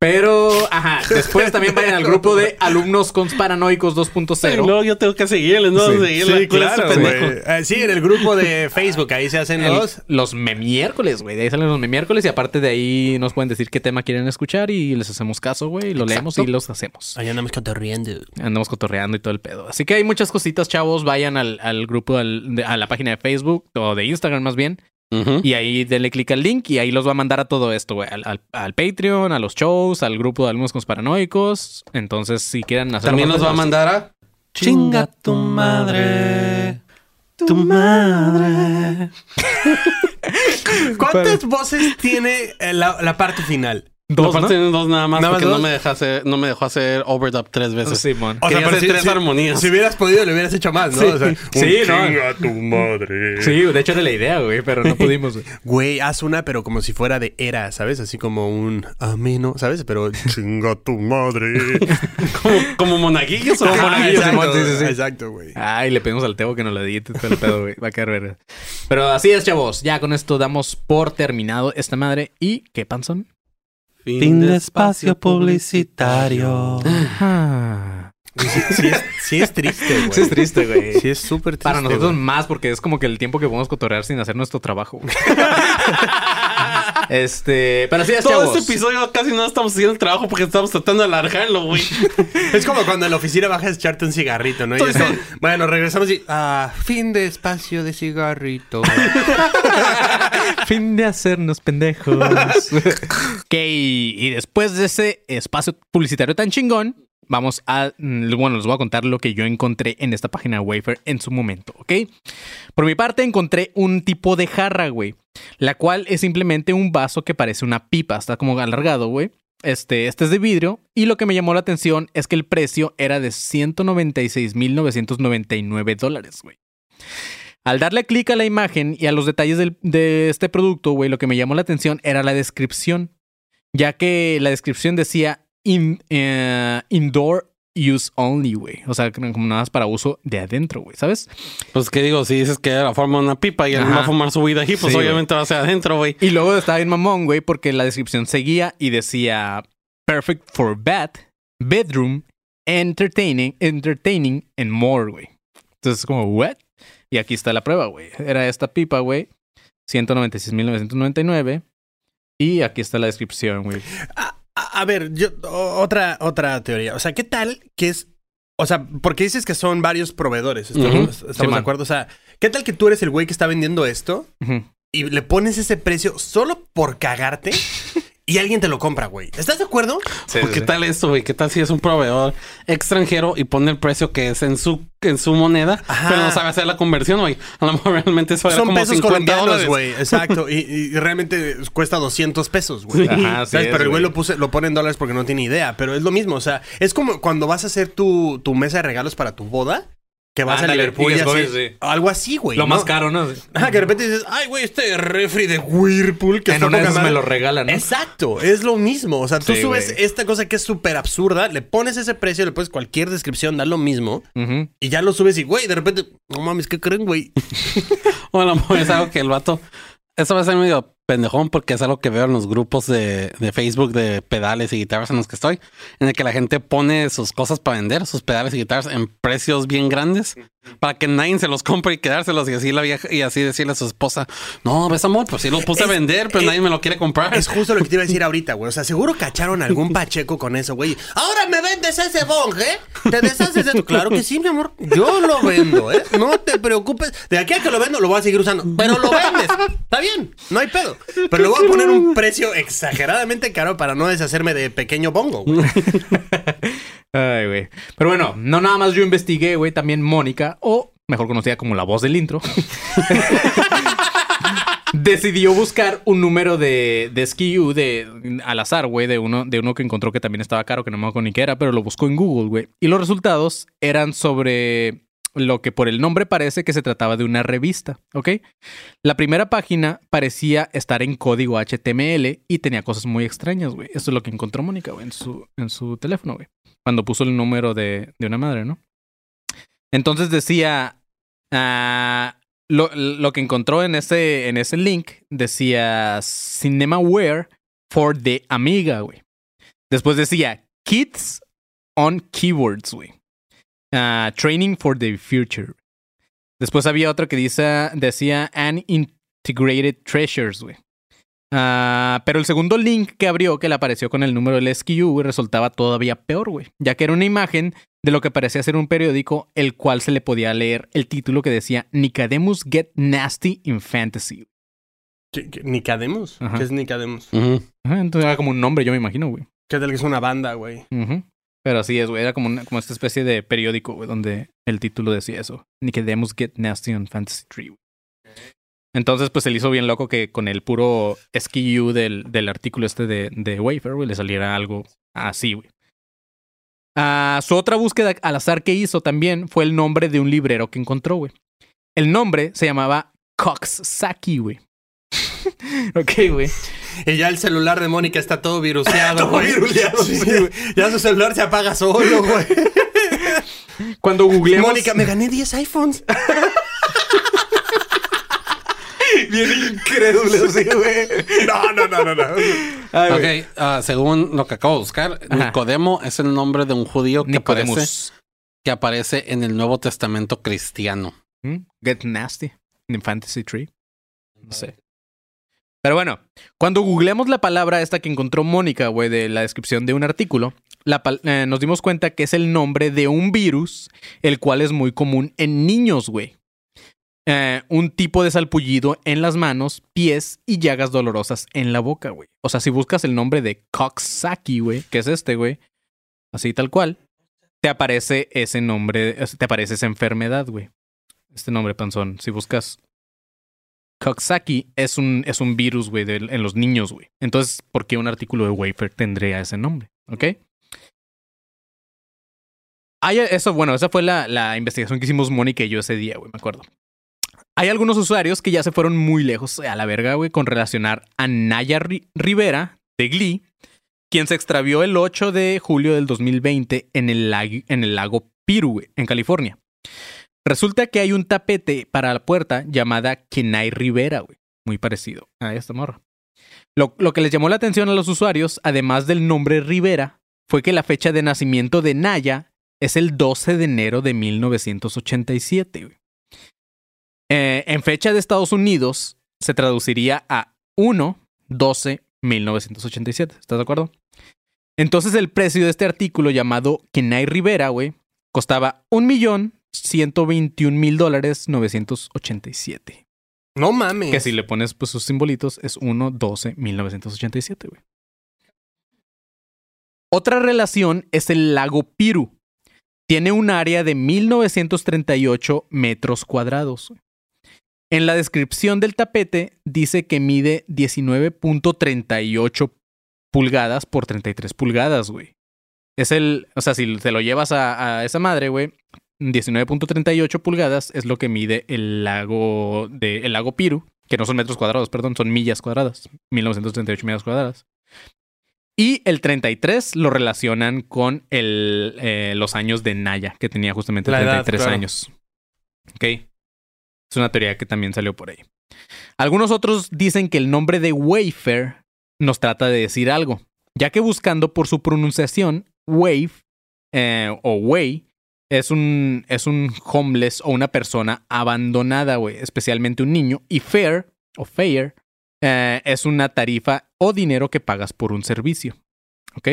Pero, ajá. Después también vayan al grupo de alumnos conspiranoicos Y 2.0. luego yo tengo que seguirles, ¿no? Sí. Sí, con claro. Eh, sí, en el grupo de Facebook, ahí se hacen El- los... los miércoles, güey. De ahí salen los miércoles y aparte de ahí nos pueden decir qué tema quieren escuchar y les hacemos caso, güey. Lo leemos y los hacemos. Ahí andamos cotorriendo. Andamos cotorreando y todo el pedo. Así que hay muchas cositas, chavos. Vayan al, al grupo, al- de- a la página de Facebook o de Instagram más bien. Y ahí denle clic al link y ahí los va a mandar a todo esto, güey. Al, al- al Patreon, a los shows, al grupo de alumnos paranoicos. Entonces, si quieren hacer También nos va a mandar a... Chinga tu madre. Tu madre. ¿Cuántas voces tiene eh, la, la parte final? Dos, ¿no? dos nada más ¿Nada más no me, deja hacer, no me dejó hacer overdub tres veces. Simón. O Quería pero hacer tres armonías. Si hubieras podido, le hubieras hecho más, ¿no? Sí. O sea, Sí, un ¿no? chinga tu madre. Sí, de hecho era la idea, güey, pero no pudimos. güey. Güey, haz una, pero como si fuera de era, ¿sabes? Así como un ameno, ¿sabes? Pero chinga tu madre. Como, como monaguillos o Como qué? monaguillos, exacto, sí, sí, sí. Exacto, güey. Ay, le pedimos al Teo que nos lo edite todo el pedo, güey. Va a quedar verga. Pero así es, chavos. Ya con esto damos por terminado esta madre. ¿Y qué panzón? Fin de espacio publicitario. Ah. Sí, sí es, sí es triste, güey. Sí es triste, güey. Sí es súper triste. Para nosotros güey. más, porque es como que el tiempo que podemos cotorrear sin hacer nuestro trabajo. güey. este, pero así es, Todo chavos. este episodio casi no estamos haciendo el trabajo porque estamos tratando de alargarlo, güey. Es como cuando en la oficina bajas a echarte un cigarrito, ¿no? Y es como, bueno, regresamos y. Ah, fin de espacio de cigarrito. Fin de hacernos pendejos. ok, y después de ese espacio publicitario tan chingón, vamos a. mm, Bueno, les voy a contar lo que yo encontré en esta página de Wafer en su momento, ¿ok? Por mi parte, encontré un tipo de jarra, güey, la cual es simplemente un vaso que parece una pipa, está como alargado, güey. Este, este es de vidrio y lo que me llamó la atención es que el precio era de 196.999 dólares, güey. Al darle clic a la imagen y a los detalles del- de este producto, güey, lo que me llamó la atención era la descripción, ya que la descripción decía in- eh, indoor use only, güey. O sea, como nada más para uso de adentro, güey, ¿sabes? Pues que digo, si dices que era la forma de una pipa y él va a fumar su vida aquí, pues Sí, obviamente va a ser adentro, güey. Y luego estaba bien mamón, güey, porque la descripción seguía y decía perfect for bed, bedroom, entertaining, entertaining and more, güey. Entonces, como, what? Y aquí está la prueba, güey. Era esta pipa, güey. 196.999. Y aquí está la descripción, güey. A, ver, yo, otra, otra teoría. O sea, ¿qué tal que es. O sea, porque dices que son varios proveedores. ¿Estamos, Ujú. estamos Sí, de acuerdo? O sea, ¿qué tal que tú eres el güey que está vendiendo esto y le pones ese precio solo por cagarte y alguien te lo compra, güey? ¿Estás de acuerdo? ¿Por ¿Qué tal esto, güey? ¿Qué tal si es un proveedor extranjero y pone el precio que es en su, en su moneda, Ajá. pero no sabe hacer la conversión, güey? A lo mejor realmente eso era Son como pesos 50 colombianos, dólares. güey. Exacto. Y, y realmente cuesta 200 pesos, güey. Ajá, sí ¿Sabes? es, Pero el güey güey. lo, puse, lo pone en dólares porque no tiene idea. Pero es lo mismo. O sea, es como cuando vas a hacer tu, tu mesa de regalos para tu boda. Que vas Ándale, a Liverpool y así. sí. Algo así, güey. Lo ¿no? más caro, ¿no? Ajá, que de repente dices, ay, güey, este refri de Whirlpool que En está una poca me madre". lo regalan, ¿no? Exacto, es lo mismo. O sea, tú Sí, subes güey. esta cosa que es súper absurda, le pones ese precio, le pones cualquier descripción, da lo mismo, y ya lo subes y, güey, de repente, no mames, ¿qué creen, güey? O a lo mejor es algo que el vato. Eso va a ser medio pendejón porque es algo que veo en los grupos de, de Facebook de pedales y guitarras en los que estoy, en el que la gente pone sus cosas para vender, sus pedales y guitarras en precios bien grandes, para que nadie se los compre y quedárselos y así la vieja, y así decirle a su esposa, no, ves amor, pues sí los puse Es- a vender, pero es- nadie me lo quiere comprar. Es justo lo que te iba a decir ahorita, güey. O sea, seguro cacharon algún pacheco con eso, güey. Ahora me vendes ese bong, ¿eh? Te deshaces de tu. Claro que sí, mi amor. Yo lo vendo, ¿eh? No te preocupes. De aquí a que lo vendo, lo voy a seguir usando. Pero lo vendes. Está bien. No hay pedo. Pero le voy a poner un precio exageradamente caro para no deshacerme de pequeño bongo, güey. Ay, güey. Pero bueno, no nada más yo investigué, güey. También Mónica, o mejor conocida como la voz del intro, decidió buscar un número de, de SKU de, al azar, güey, de uno, de uno que encontró que también estaba caro, que no me acuerdo ni qué era, pero lo buscó en Google, güey. Y los resultados eran sobre lo que por el nombre parece que se trataba de una revista, ¿ok? La primera página parecía estar en código HTML y tenía cosas muy extrañas, güey. Esto es lo que encontró Mónica, güey, en su, en su teléfono, güey. Cuando puso el número de, de una madre, ¿no? Entonces decía... ah, lo, lo que encontró en ese, en ese link decía Cinemaware for the Amiga, güey. Después decía Kids on Keywords, güey. Ah, training for the Future. Después había otro que dice, decía An Integrated Treasures, güey. Ah, pero el segundo link que abrió, que le apareció con el número del SKU, güey, resultaba todavía peor, güey. Ya que era una imagen de lo que parecía ser un periódico, el cual se le podía leer el título que decía Nicodemus Get Nasty in Fantasy. ¿Qué- qué- ¿Nicademus? Ajá. ¿Qué es. Ajá, entonces era como un nombre, yo me imagino, güey. ¿Qué tal que es una banda, güey? Pero así es, güey. Era como, una- como esta especie de periódico, güey, donde el título decía eso. Nicodemus Get Nasty on Fantasy Tree. güey. Entonces, pues se le hizo bien loco que con el puro SKU del, del artículo este de, de Wafer, güey, le saliera algo así, güey. Ah, su otra búsqueda al azar que hizo también fue el nombre de un librero que encontró, güey. El nombre se llamaba Cox Saki, güey. ok, güey. Y ya el celular de Mónica está todo viruseado, Todo güey. viruleado, Sí, sí, güey. Ya su celular se apaga solo, güey. Cuando googleamos... Mónica, me gané 10 iPhones. Bien incrédulo, sí, güey. No, no, no, no, no. Ay, güey. Ok, ah, según lo que acabo de buscar, Ajá. Nicodemo es el nombre de un judío que aparece, que aparece en el Nuevo Testamento cristiano. ¿Mm? Get Nasty in Fantasy Tree. No sé. Pero bueno, cuando googleamos la palabra esta que encontró Mónica, güey, de la descripción de un artículo, la eh, nos dimos cuenta que es el nombre de un virus, el cual es muy común en niños, güey. Eh, un tipo de salpullido en las manos, pies y llagas dolorosas en la boca, güey. O sea, si buscas el nombre de Coxsackie, güey, que es este, güey, así tal cual, te aparece ese nombre, te aparece esa enfermedad, güey. Este nombre, panzón. Si buscas Coxsackie, es un, es un virus, güey, en los niños, güey. Entonces, ¿por qué un artículo de Wafer tendría ese nombre? ¿Ok? Hay, eso, bueno, esa fue la, la investigación que hicimos Mónica y yo ese día, güey, me acuerdo. Hay algunos usuarios que ya se fueron muy lejos a la verga, güey, con relacionar a Naya Ri- Rivera de Glee, quien se extravió el 8 de julio del 2020 en el, en el lago Piru, güey, en California. Resulta que hay un tapete para la puerta llamada Kenai Rivera, güey. Muy parecido a esta morra. Lo, lo que les llamó la atención a los usuarios, además del nombre Rivera, fue que la fecha de nacimiento de Naya es el 12 de enero de 1987. güey. Eh, en fecha de Estados Unidos se traduciría a 1-12-1987. ¿Estás de acuerdo? Entonces el precio de este artículo llamado Kenai Rivera, güey, costaba un millón 121 mil dólares 987. No mames. Que si le pones pues, sus simbolitos es 1 12 1987, güey. Otra relación es el lago Piru. Tiene un área de 1938 metros cuadrados. güey. En la descripción del tapete dice que mide 19.38 pulgadas por 33 pulgadas, güey. Es el, o sea, si te lo llevas a, a esa madre, güey, 19.38 pulgadas es lo que mide el lago de el lago Piru, que no son metros cuadrados, perdón, son millas cuadradas, 1938 millas cuadradas. Y el 33 lo relacionan con el, eh, los años de Naya, que tenía justamente La edad, 33 claro. años. Ok. Es una teoría que también salió por ahí. Algunos otros dicen que el nombre de Wayfair nos trata de decir algo, ya que buscando por su pronunciación, Wave eh, o Way es un, es un homeless o una persona abandonada, especialmente un niño. Y fair o fair eh, es una tarifa o dinero que pagas por un servicio. ¿Ok?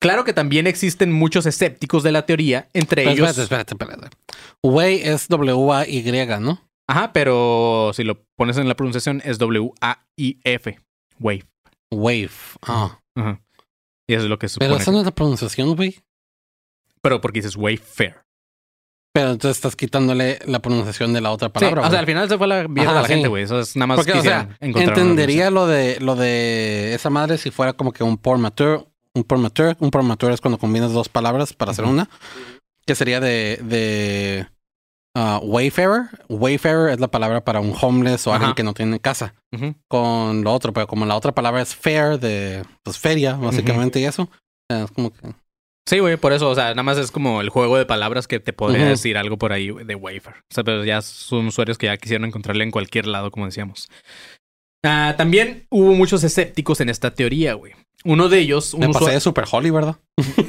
Claro que también existen muchos escépticos de la teoría, entre ellos. espérate, espérate, espérate. Way es W-A-Y, ¿no? Ajá, pero si lo pones en la pronunciación es W-A-I-F. Wave. Wave. Ah. Ajá. Y eso es lo que supone. Pero esa no es la pronunciación, güey. pero porque dices Wayfair. Pero entonces estás quitándole la pronunciación de la otra Sí, palabra. o sea, al final se fue la mierda Ajá, la sí. gente, güey. Eso es nada más Porque, o sea, encontrar entendería lo de lo de esa madre si fuera como que un pormateur, un pormateur, un pormateur es cuando combinas dos palabras para hacer una, que sería de de ah, wayfarer. Wayfarer es la palabra para un homeless o alguien que no tiene casa. Con lo otro, pero como la otra palabra es fair de pues feria básicamente y eso, es como que Sí, güey, por eso, o sea, nada más es como el juego de palabras que te podría decir algo por ahí de Wayfair. O sea, pero ya son usuarios que ya quisieron encontrarle en cualquier lado, como decíamos. Ah, también hubo muchos escépticos en esta teoría, güey. Uno de ellos, un me pasé usua- de super holly, ¿verdad?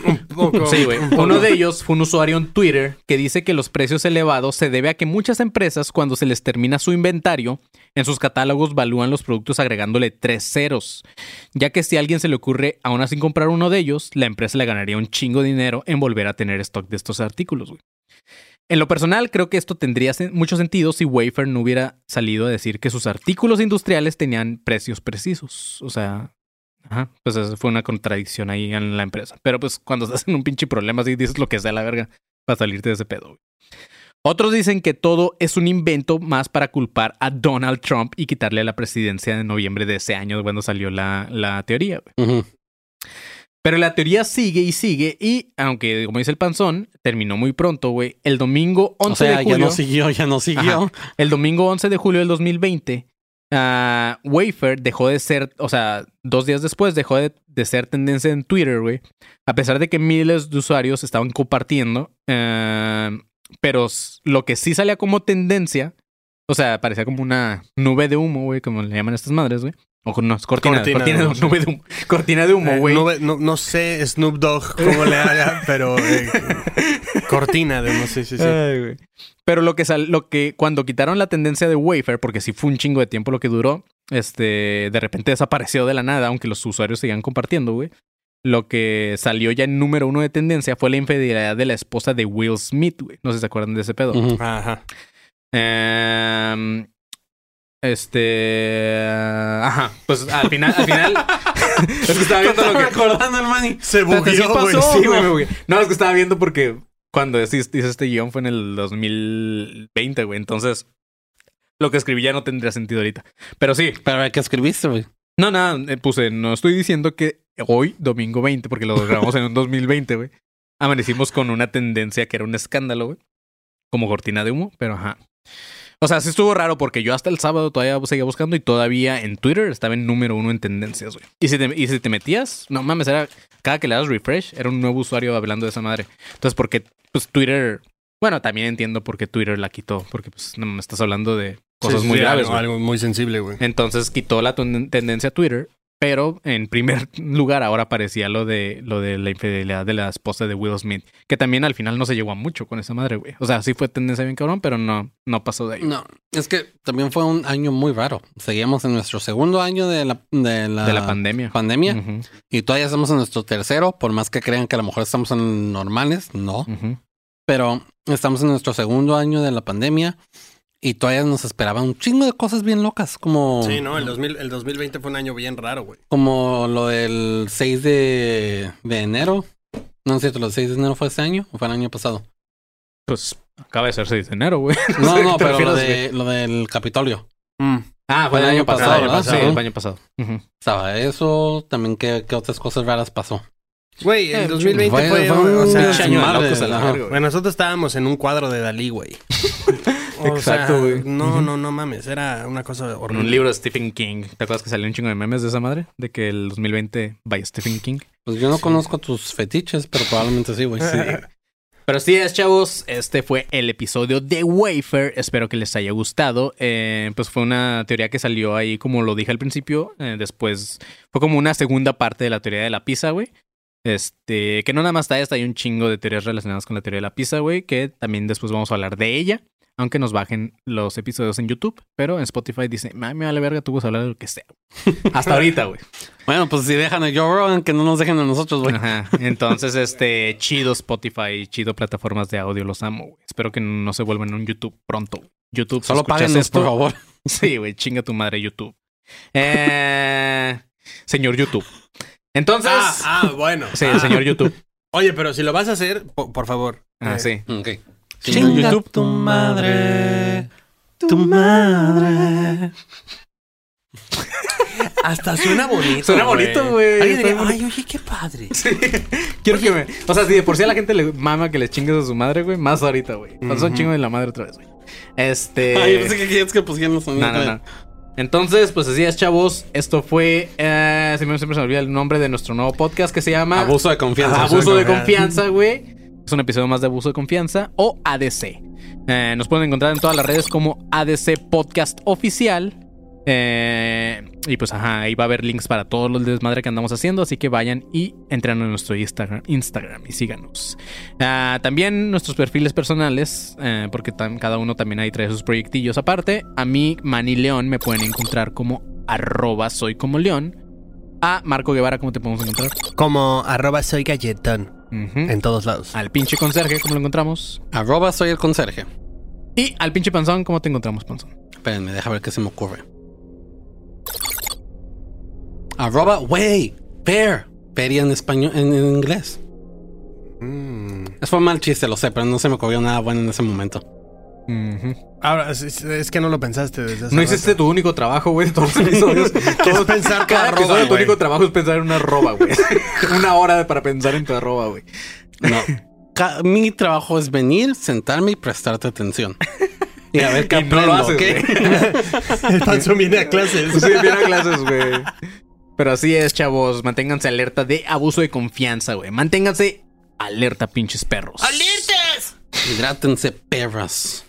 Un poco- Sí, güey. Uno de ellos fue un usuario en Twitter que dice que los precios elevados se debe a que muchas empresas, cuando se les termina su inventario, en sus catálogos valúan los productos agregándole tres ceros. Ya que si a alguien se le ocurre aún así comprar uno de ellos, la empresa le ganaría un chingo de dinero en volver a tener stock de estos artículos, güey. En lo personal, creo que esto tendría mucho sentido si Wayfair no hubiera salido a decir que sus artículos industriales tenían precios precisos. O sea, pues eso fue una contradicción ahí en la empresa. Pero pues cuando estás en un pinche problema así dices lo que sea la verga para salirte de ese pedo. Otros dicen que todo es un invento más para culpar a Donald Trump y quitarle la presidencia en noviembre de ese año cuando salió la, la teoría. Pero la teoría sigue y sigue y, aunque como dice el panzón, terminó muy pronto, güey. El domingo 11 O sea, de ya julio... no siguió, ya no siguió. Ajá. El domingo 11 de julio del 2020, ah, Wayfair dejó de ser, o sea, dos días después dejó de, de ser tendencia en Twitter, güey. A pesar de que miles de usuarios estaban compartiendo. ah, pero lo que sí salía como tendencia, o sea, parecía como una nube de humo, güey, como le llaman estas madres, güey. O con- no, es cortina, Cortina cortina, de humo, sí. nube de humo. Cortina de humo, Eh, güey. no, ve- no- no sé Snoop Dogg cómo le haga, pero eh, cortina de sé, sí, sí. Ay, güey. Pero lo que sal, lo que cuando quitaron la tendencia de Wayfair, porque sí fue un chingo de tiempo lo que duró, este, de repente desapareció de la nada, aunque los usuarios seguían compartiendo, güey. Lo que salió ya en número uno de tendencia fue la infidelidad de la esposa de Will Smith, güey. No sé si se acuerdan de ese pedo. Ajá. Em, este, ajá, pues al final, al final, es que estaba viendo lo que, recordando el manny. Se bugueó, güey. Sí, güey, me. No, es que estaba viendo porque cuando hice este guion fue en el 2020, güey. Entonces, lo que escribí ya no tendría sentido ahorita. Pero sí, Pero ¿qué escribiste, güey? no, nada, eh, puse, no estoy diciendo que hoy, domingo 20, porque lo grabamos en un 2020, güey, amanecimos con una tendencia que era un escándalo, güey. Como cortina de humo, pero ajá. O sea, sí estuvo raro porque yo hasta el sábado todavía seguía buscando y todavía en Twitter estaba en número uno en tendencias, güey. Y si te, y si te metías, no mames, era cada que le das refresh, era un nuevo usuario hablando de esa madre. Entonces, porque pues Twitter, bueno, también entiendo por qué Twitter la quitó, porque pues no me estás hablando de cosas Sí, muy sí, graves, algo, muy sensible, güey. Entonces quitó la ten- tendencia a Twitter, pero en primer lugar ahora aparecía lo de lo de la infidelidad de la esposa de Will Smith, que también al final no se llegó a mucho con esa madre, güey. O sea, sí fue tendencia bien cabrón, pero no no pasó de ahí. No, es que también fue un año muy raro. Seguíamos en nuestro segundo año de la, de la, de la pandemia. pandemia y todavía estamos en nuestro tercero, por más que crean que a lo mejor estamos en normales, no. Pero estamos en nuestro segundo año de la pandemia y todavía nos esperaba un chingo de cosas bien locas, como, Sí, no, el, 2000, el 2020 fue un año bien raro, güey. como lo del 6 de, de enero. No es cierto, ¿lo del 6 de enero fue este año o fue el año pasado? Pues acaba de ser 6 de enero, güey. No, no, pero lo, de, lo del Capitolio. Ah, fue el año pasado, el año ¿verdad? pasado, Sí. el año pasado. Estaba eso, también qué, qué otras cosas raras pasó. Güey, el Eh, 2020 fue- fue, fue un o sea, pinche año madre, locos a la. Bueno, nosotros estábamos en un cuadro de Dalí, güey. Exacto, güey. No, no, no mames. Era una cosa En horrible. un libro de Stephen King. ¿Te acuerdas que salió un chingo de memes de esa madre? De que el 2020 vaya Stephen King. Pues yo no conozco tus fetiches, pero probablemente sí, güey. Sí. Pero sí es, chavos, este fue el episodio de Wafer. Espero que les haya gustado. Eh, pues fue una teoría que salió ahí, como lo dije al principio. Eh, después fue como una segunda parte de la teoría de la pizza, güey. Este, que no nada más está esta, hay un chingo de teorías relacionadas con la teoría de la pizza, güey, que también después vamos a hablar de ella. Aunque nos bajen los episodios en YouTube, pero en Spotify dice, "Ay, me vale verga, tú vas a hablar de lo que sea. Hasta ahorita, güey. Bueno, pues si dejan a Joe Rogan, que no nos dejen a nosotros, güey. Ajá. Entonces, este, chido Spotify, chido plataformas de audio, los amo, güey. Espero que no se vuelvan un YouTube pronto. YouTube, si Solo escuchas páguenos, esto- por favor. Sí, güey, chinga tu madre YouTube. Eh, señor YouTube. Entonces, Ah, ah, bueno. sí, Ah. el señor YouTube. Oye, pero si lo vas a hacer, po- por, favor. Ah, eh, sí. Ok. Chinga YouTube tu madre. Tu madre. Hasta suena bonito. Suena bonito, güey. Alguien diría, ay, oye, qué padre. Quiero que me. O sea, si de por sí a la gente le mama que le chingues a su madre, güey, más ahorita, güey. Entonces son Ujú. chingo de la madre otra vez, güey. Este. Ay, yo pensé que querías que pusieran los sonidos. No, no, no. Entonces, pues así es, chavos. Esto fue. Eh, siempre, siempre se me olvida el nombre de nuestro nuevo podcast que se llama Abuso de confianza. Abuso Abuso de de confianza, güey. Es un episodio más de Abuso de Confianza o ADC. Eh, nos pueden encontrar en todas las redes como ADC Podcast Oficial. Eh, y pues ajá, ahí va a haber links para todos los desmadre que andamos haciendo. Así que vayan y entren a nuestro Instagram, Instagram y síganos. Ah, también nuestros perfiles personales, eh, porque cada uno también ahí trae sus proyectillos aparte. A mí, Manny León, me pueden encontrar como arroba como León. A Marco Guevara, ¿cómo te podemos encontrar? Como arroba soy galletón En todos lados. Al pinche conserje, ¿cómo lo encontramos? Arroba soy el conserje. Y al pinche panzón, ¿cómo te encontramos, panzón? Espérenme, deja ver qué se me ocurre. Arroba, wey. Peria en español, en, en inglés. Mm. Es fue mal chiste, lo sé, pero no se me ocurrió nada bueno en ese momento. Ahora, es, que no lo pensaste desde hace No rato. hiciste tu único trabajo, güey, todos los episodios. Todos pensar tu Cada arroba, episodio tu único trabajo es pensar en una arroba, güey. una hora para pensar en tu arroba, güey. No. Ca- Mi trabajo es venir, sentarme y prestarte atención. Y a ver qué no lo haces, panzón viene a clases. Sí, viene a clases, güey. Pero así es, chavos. Manténganse alerta de abuso de confianza, güey. Manténganse alerta, pinches perros. Hidrátense, perras.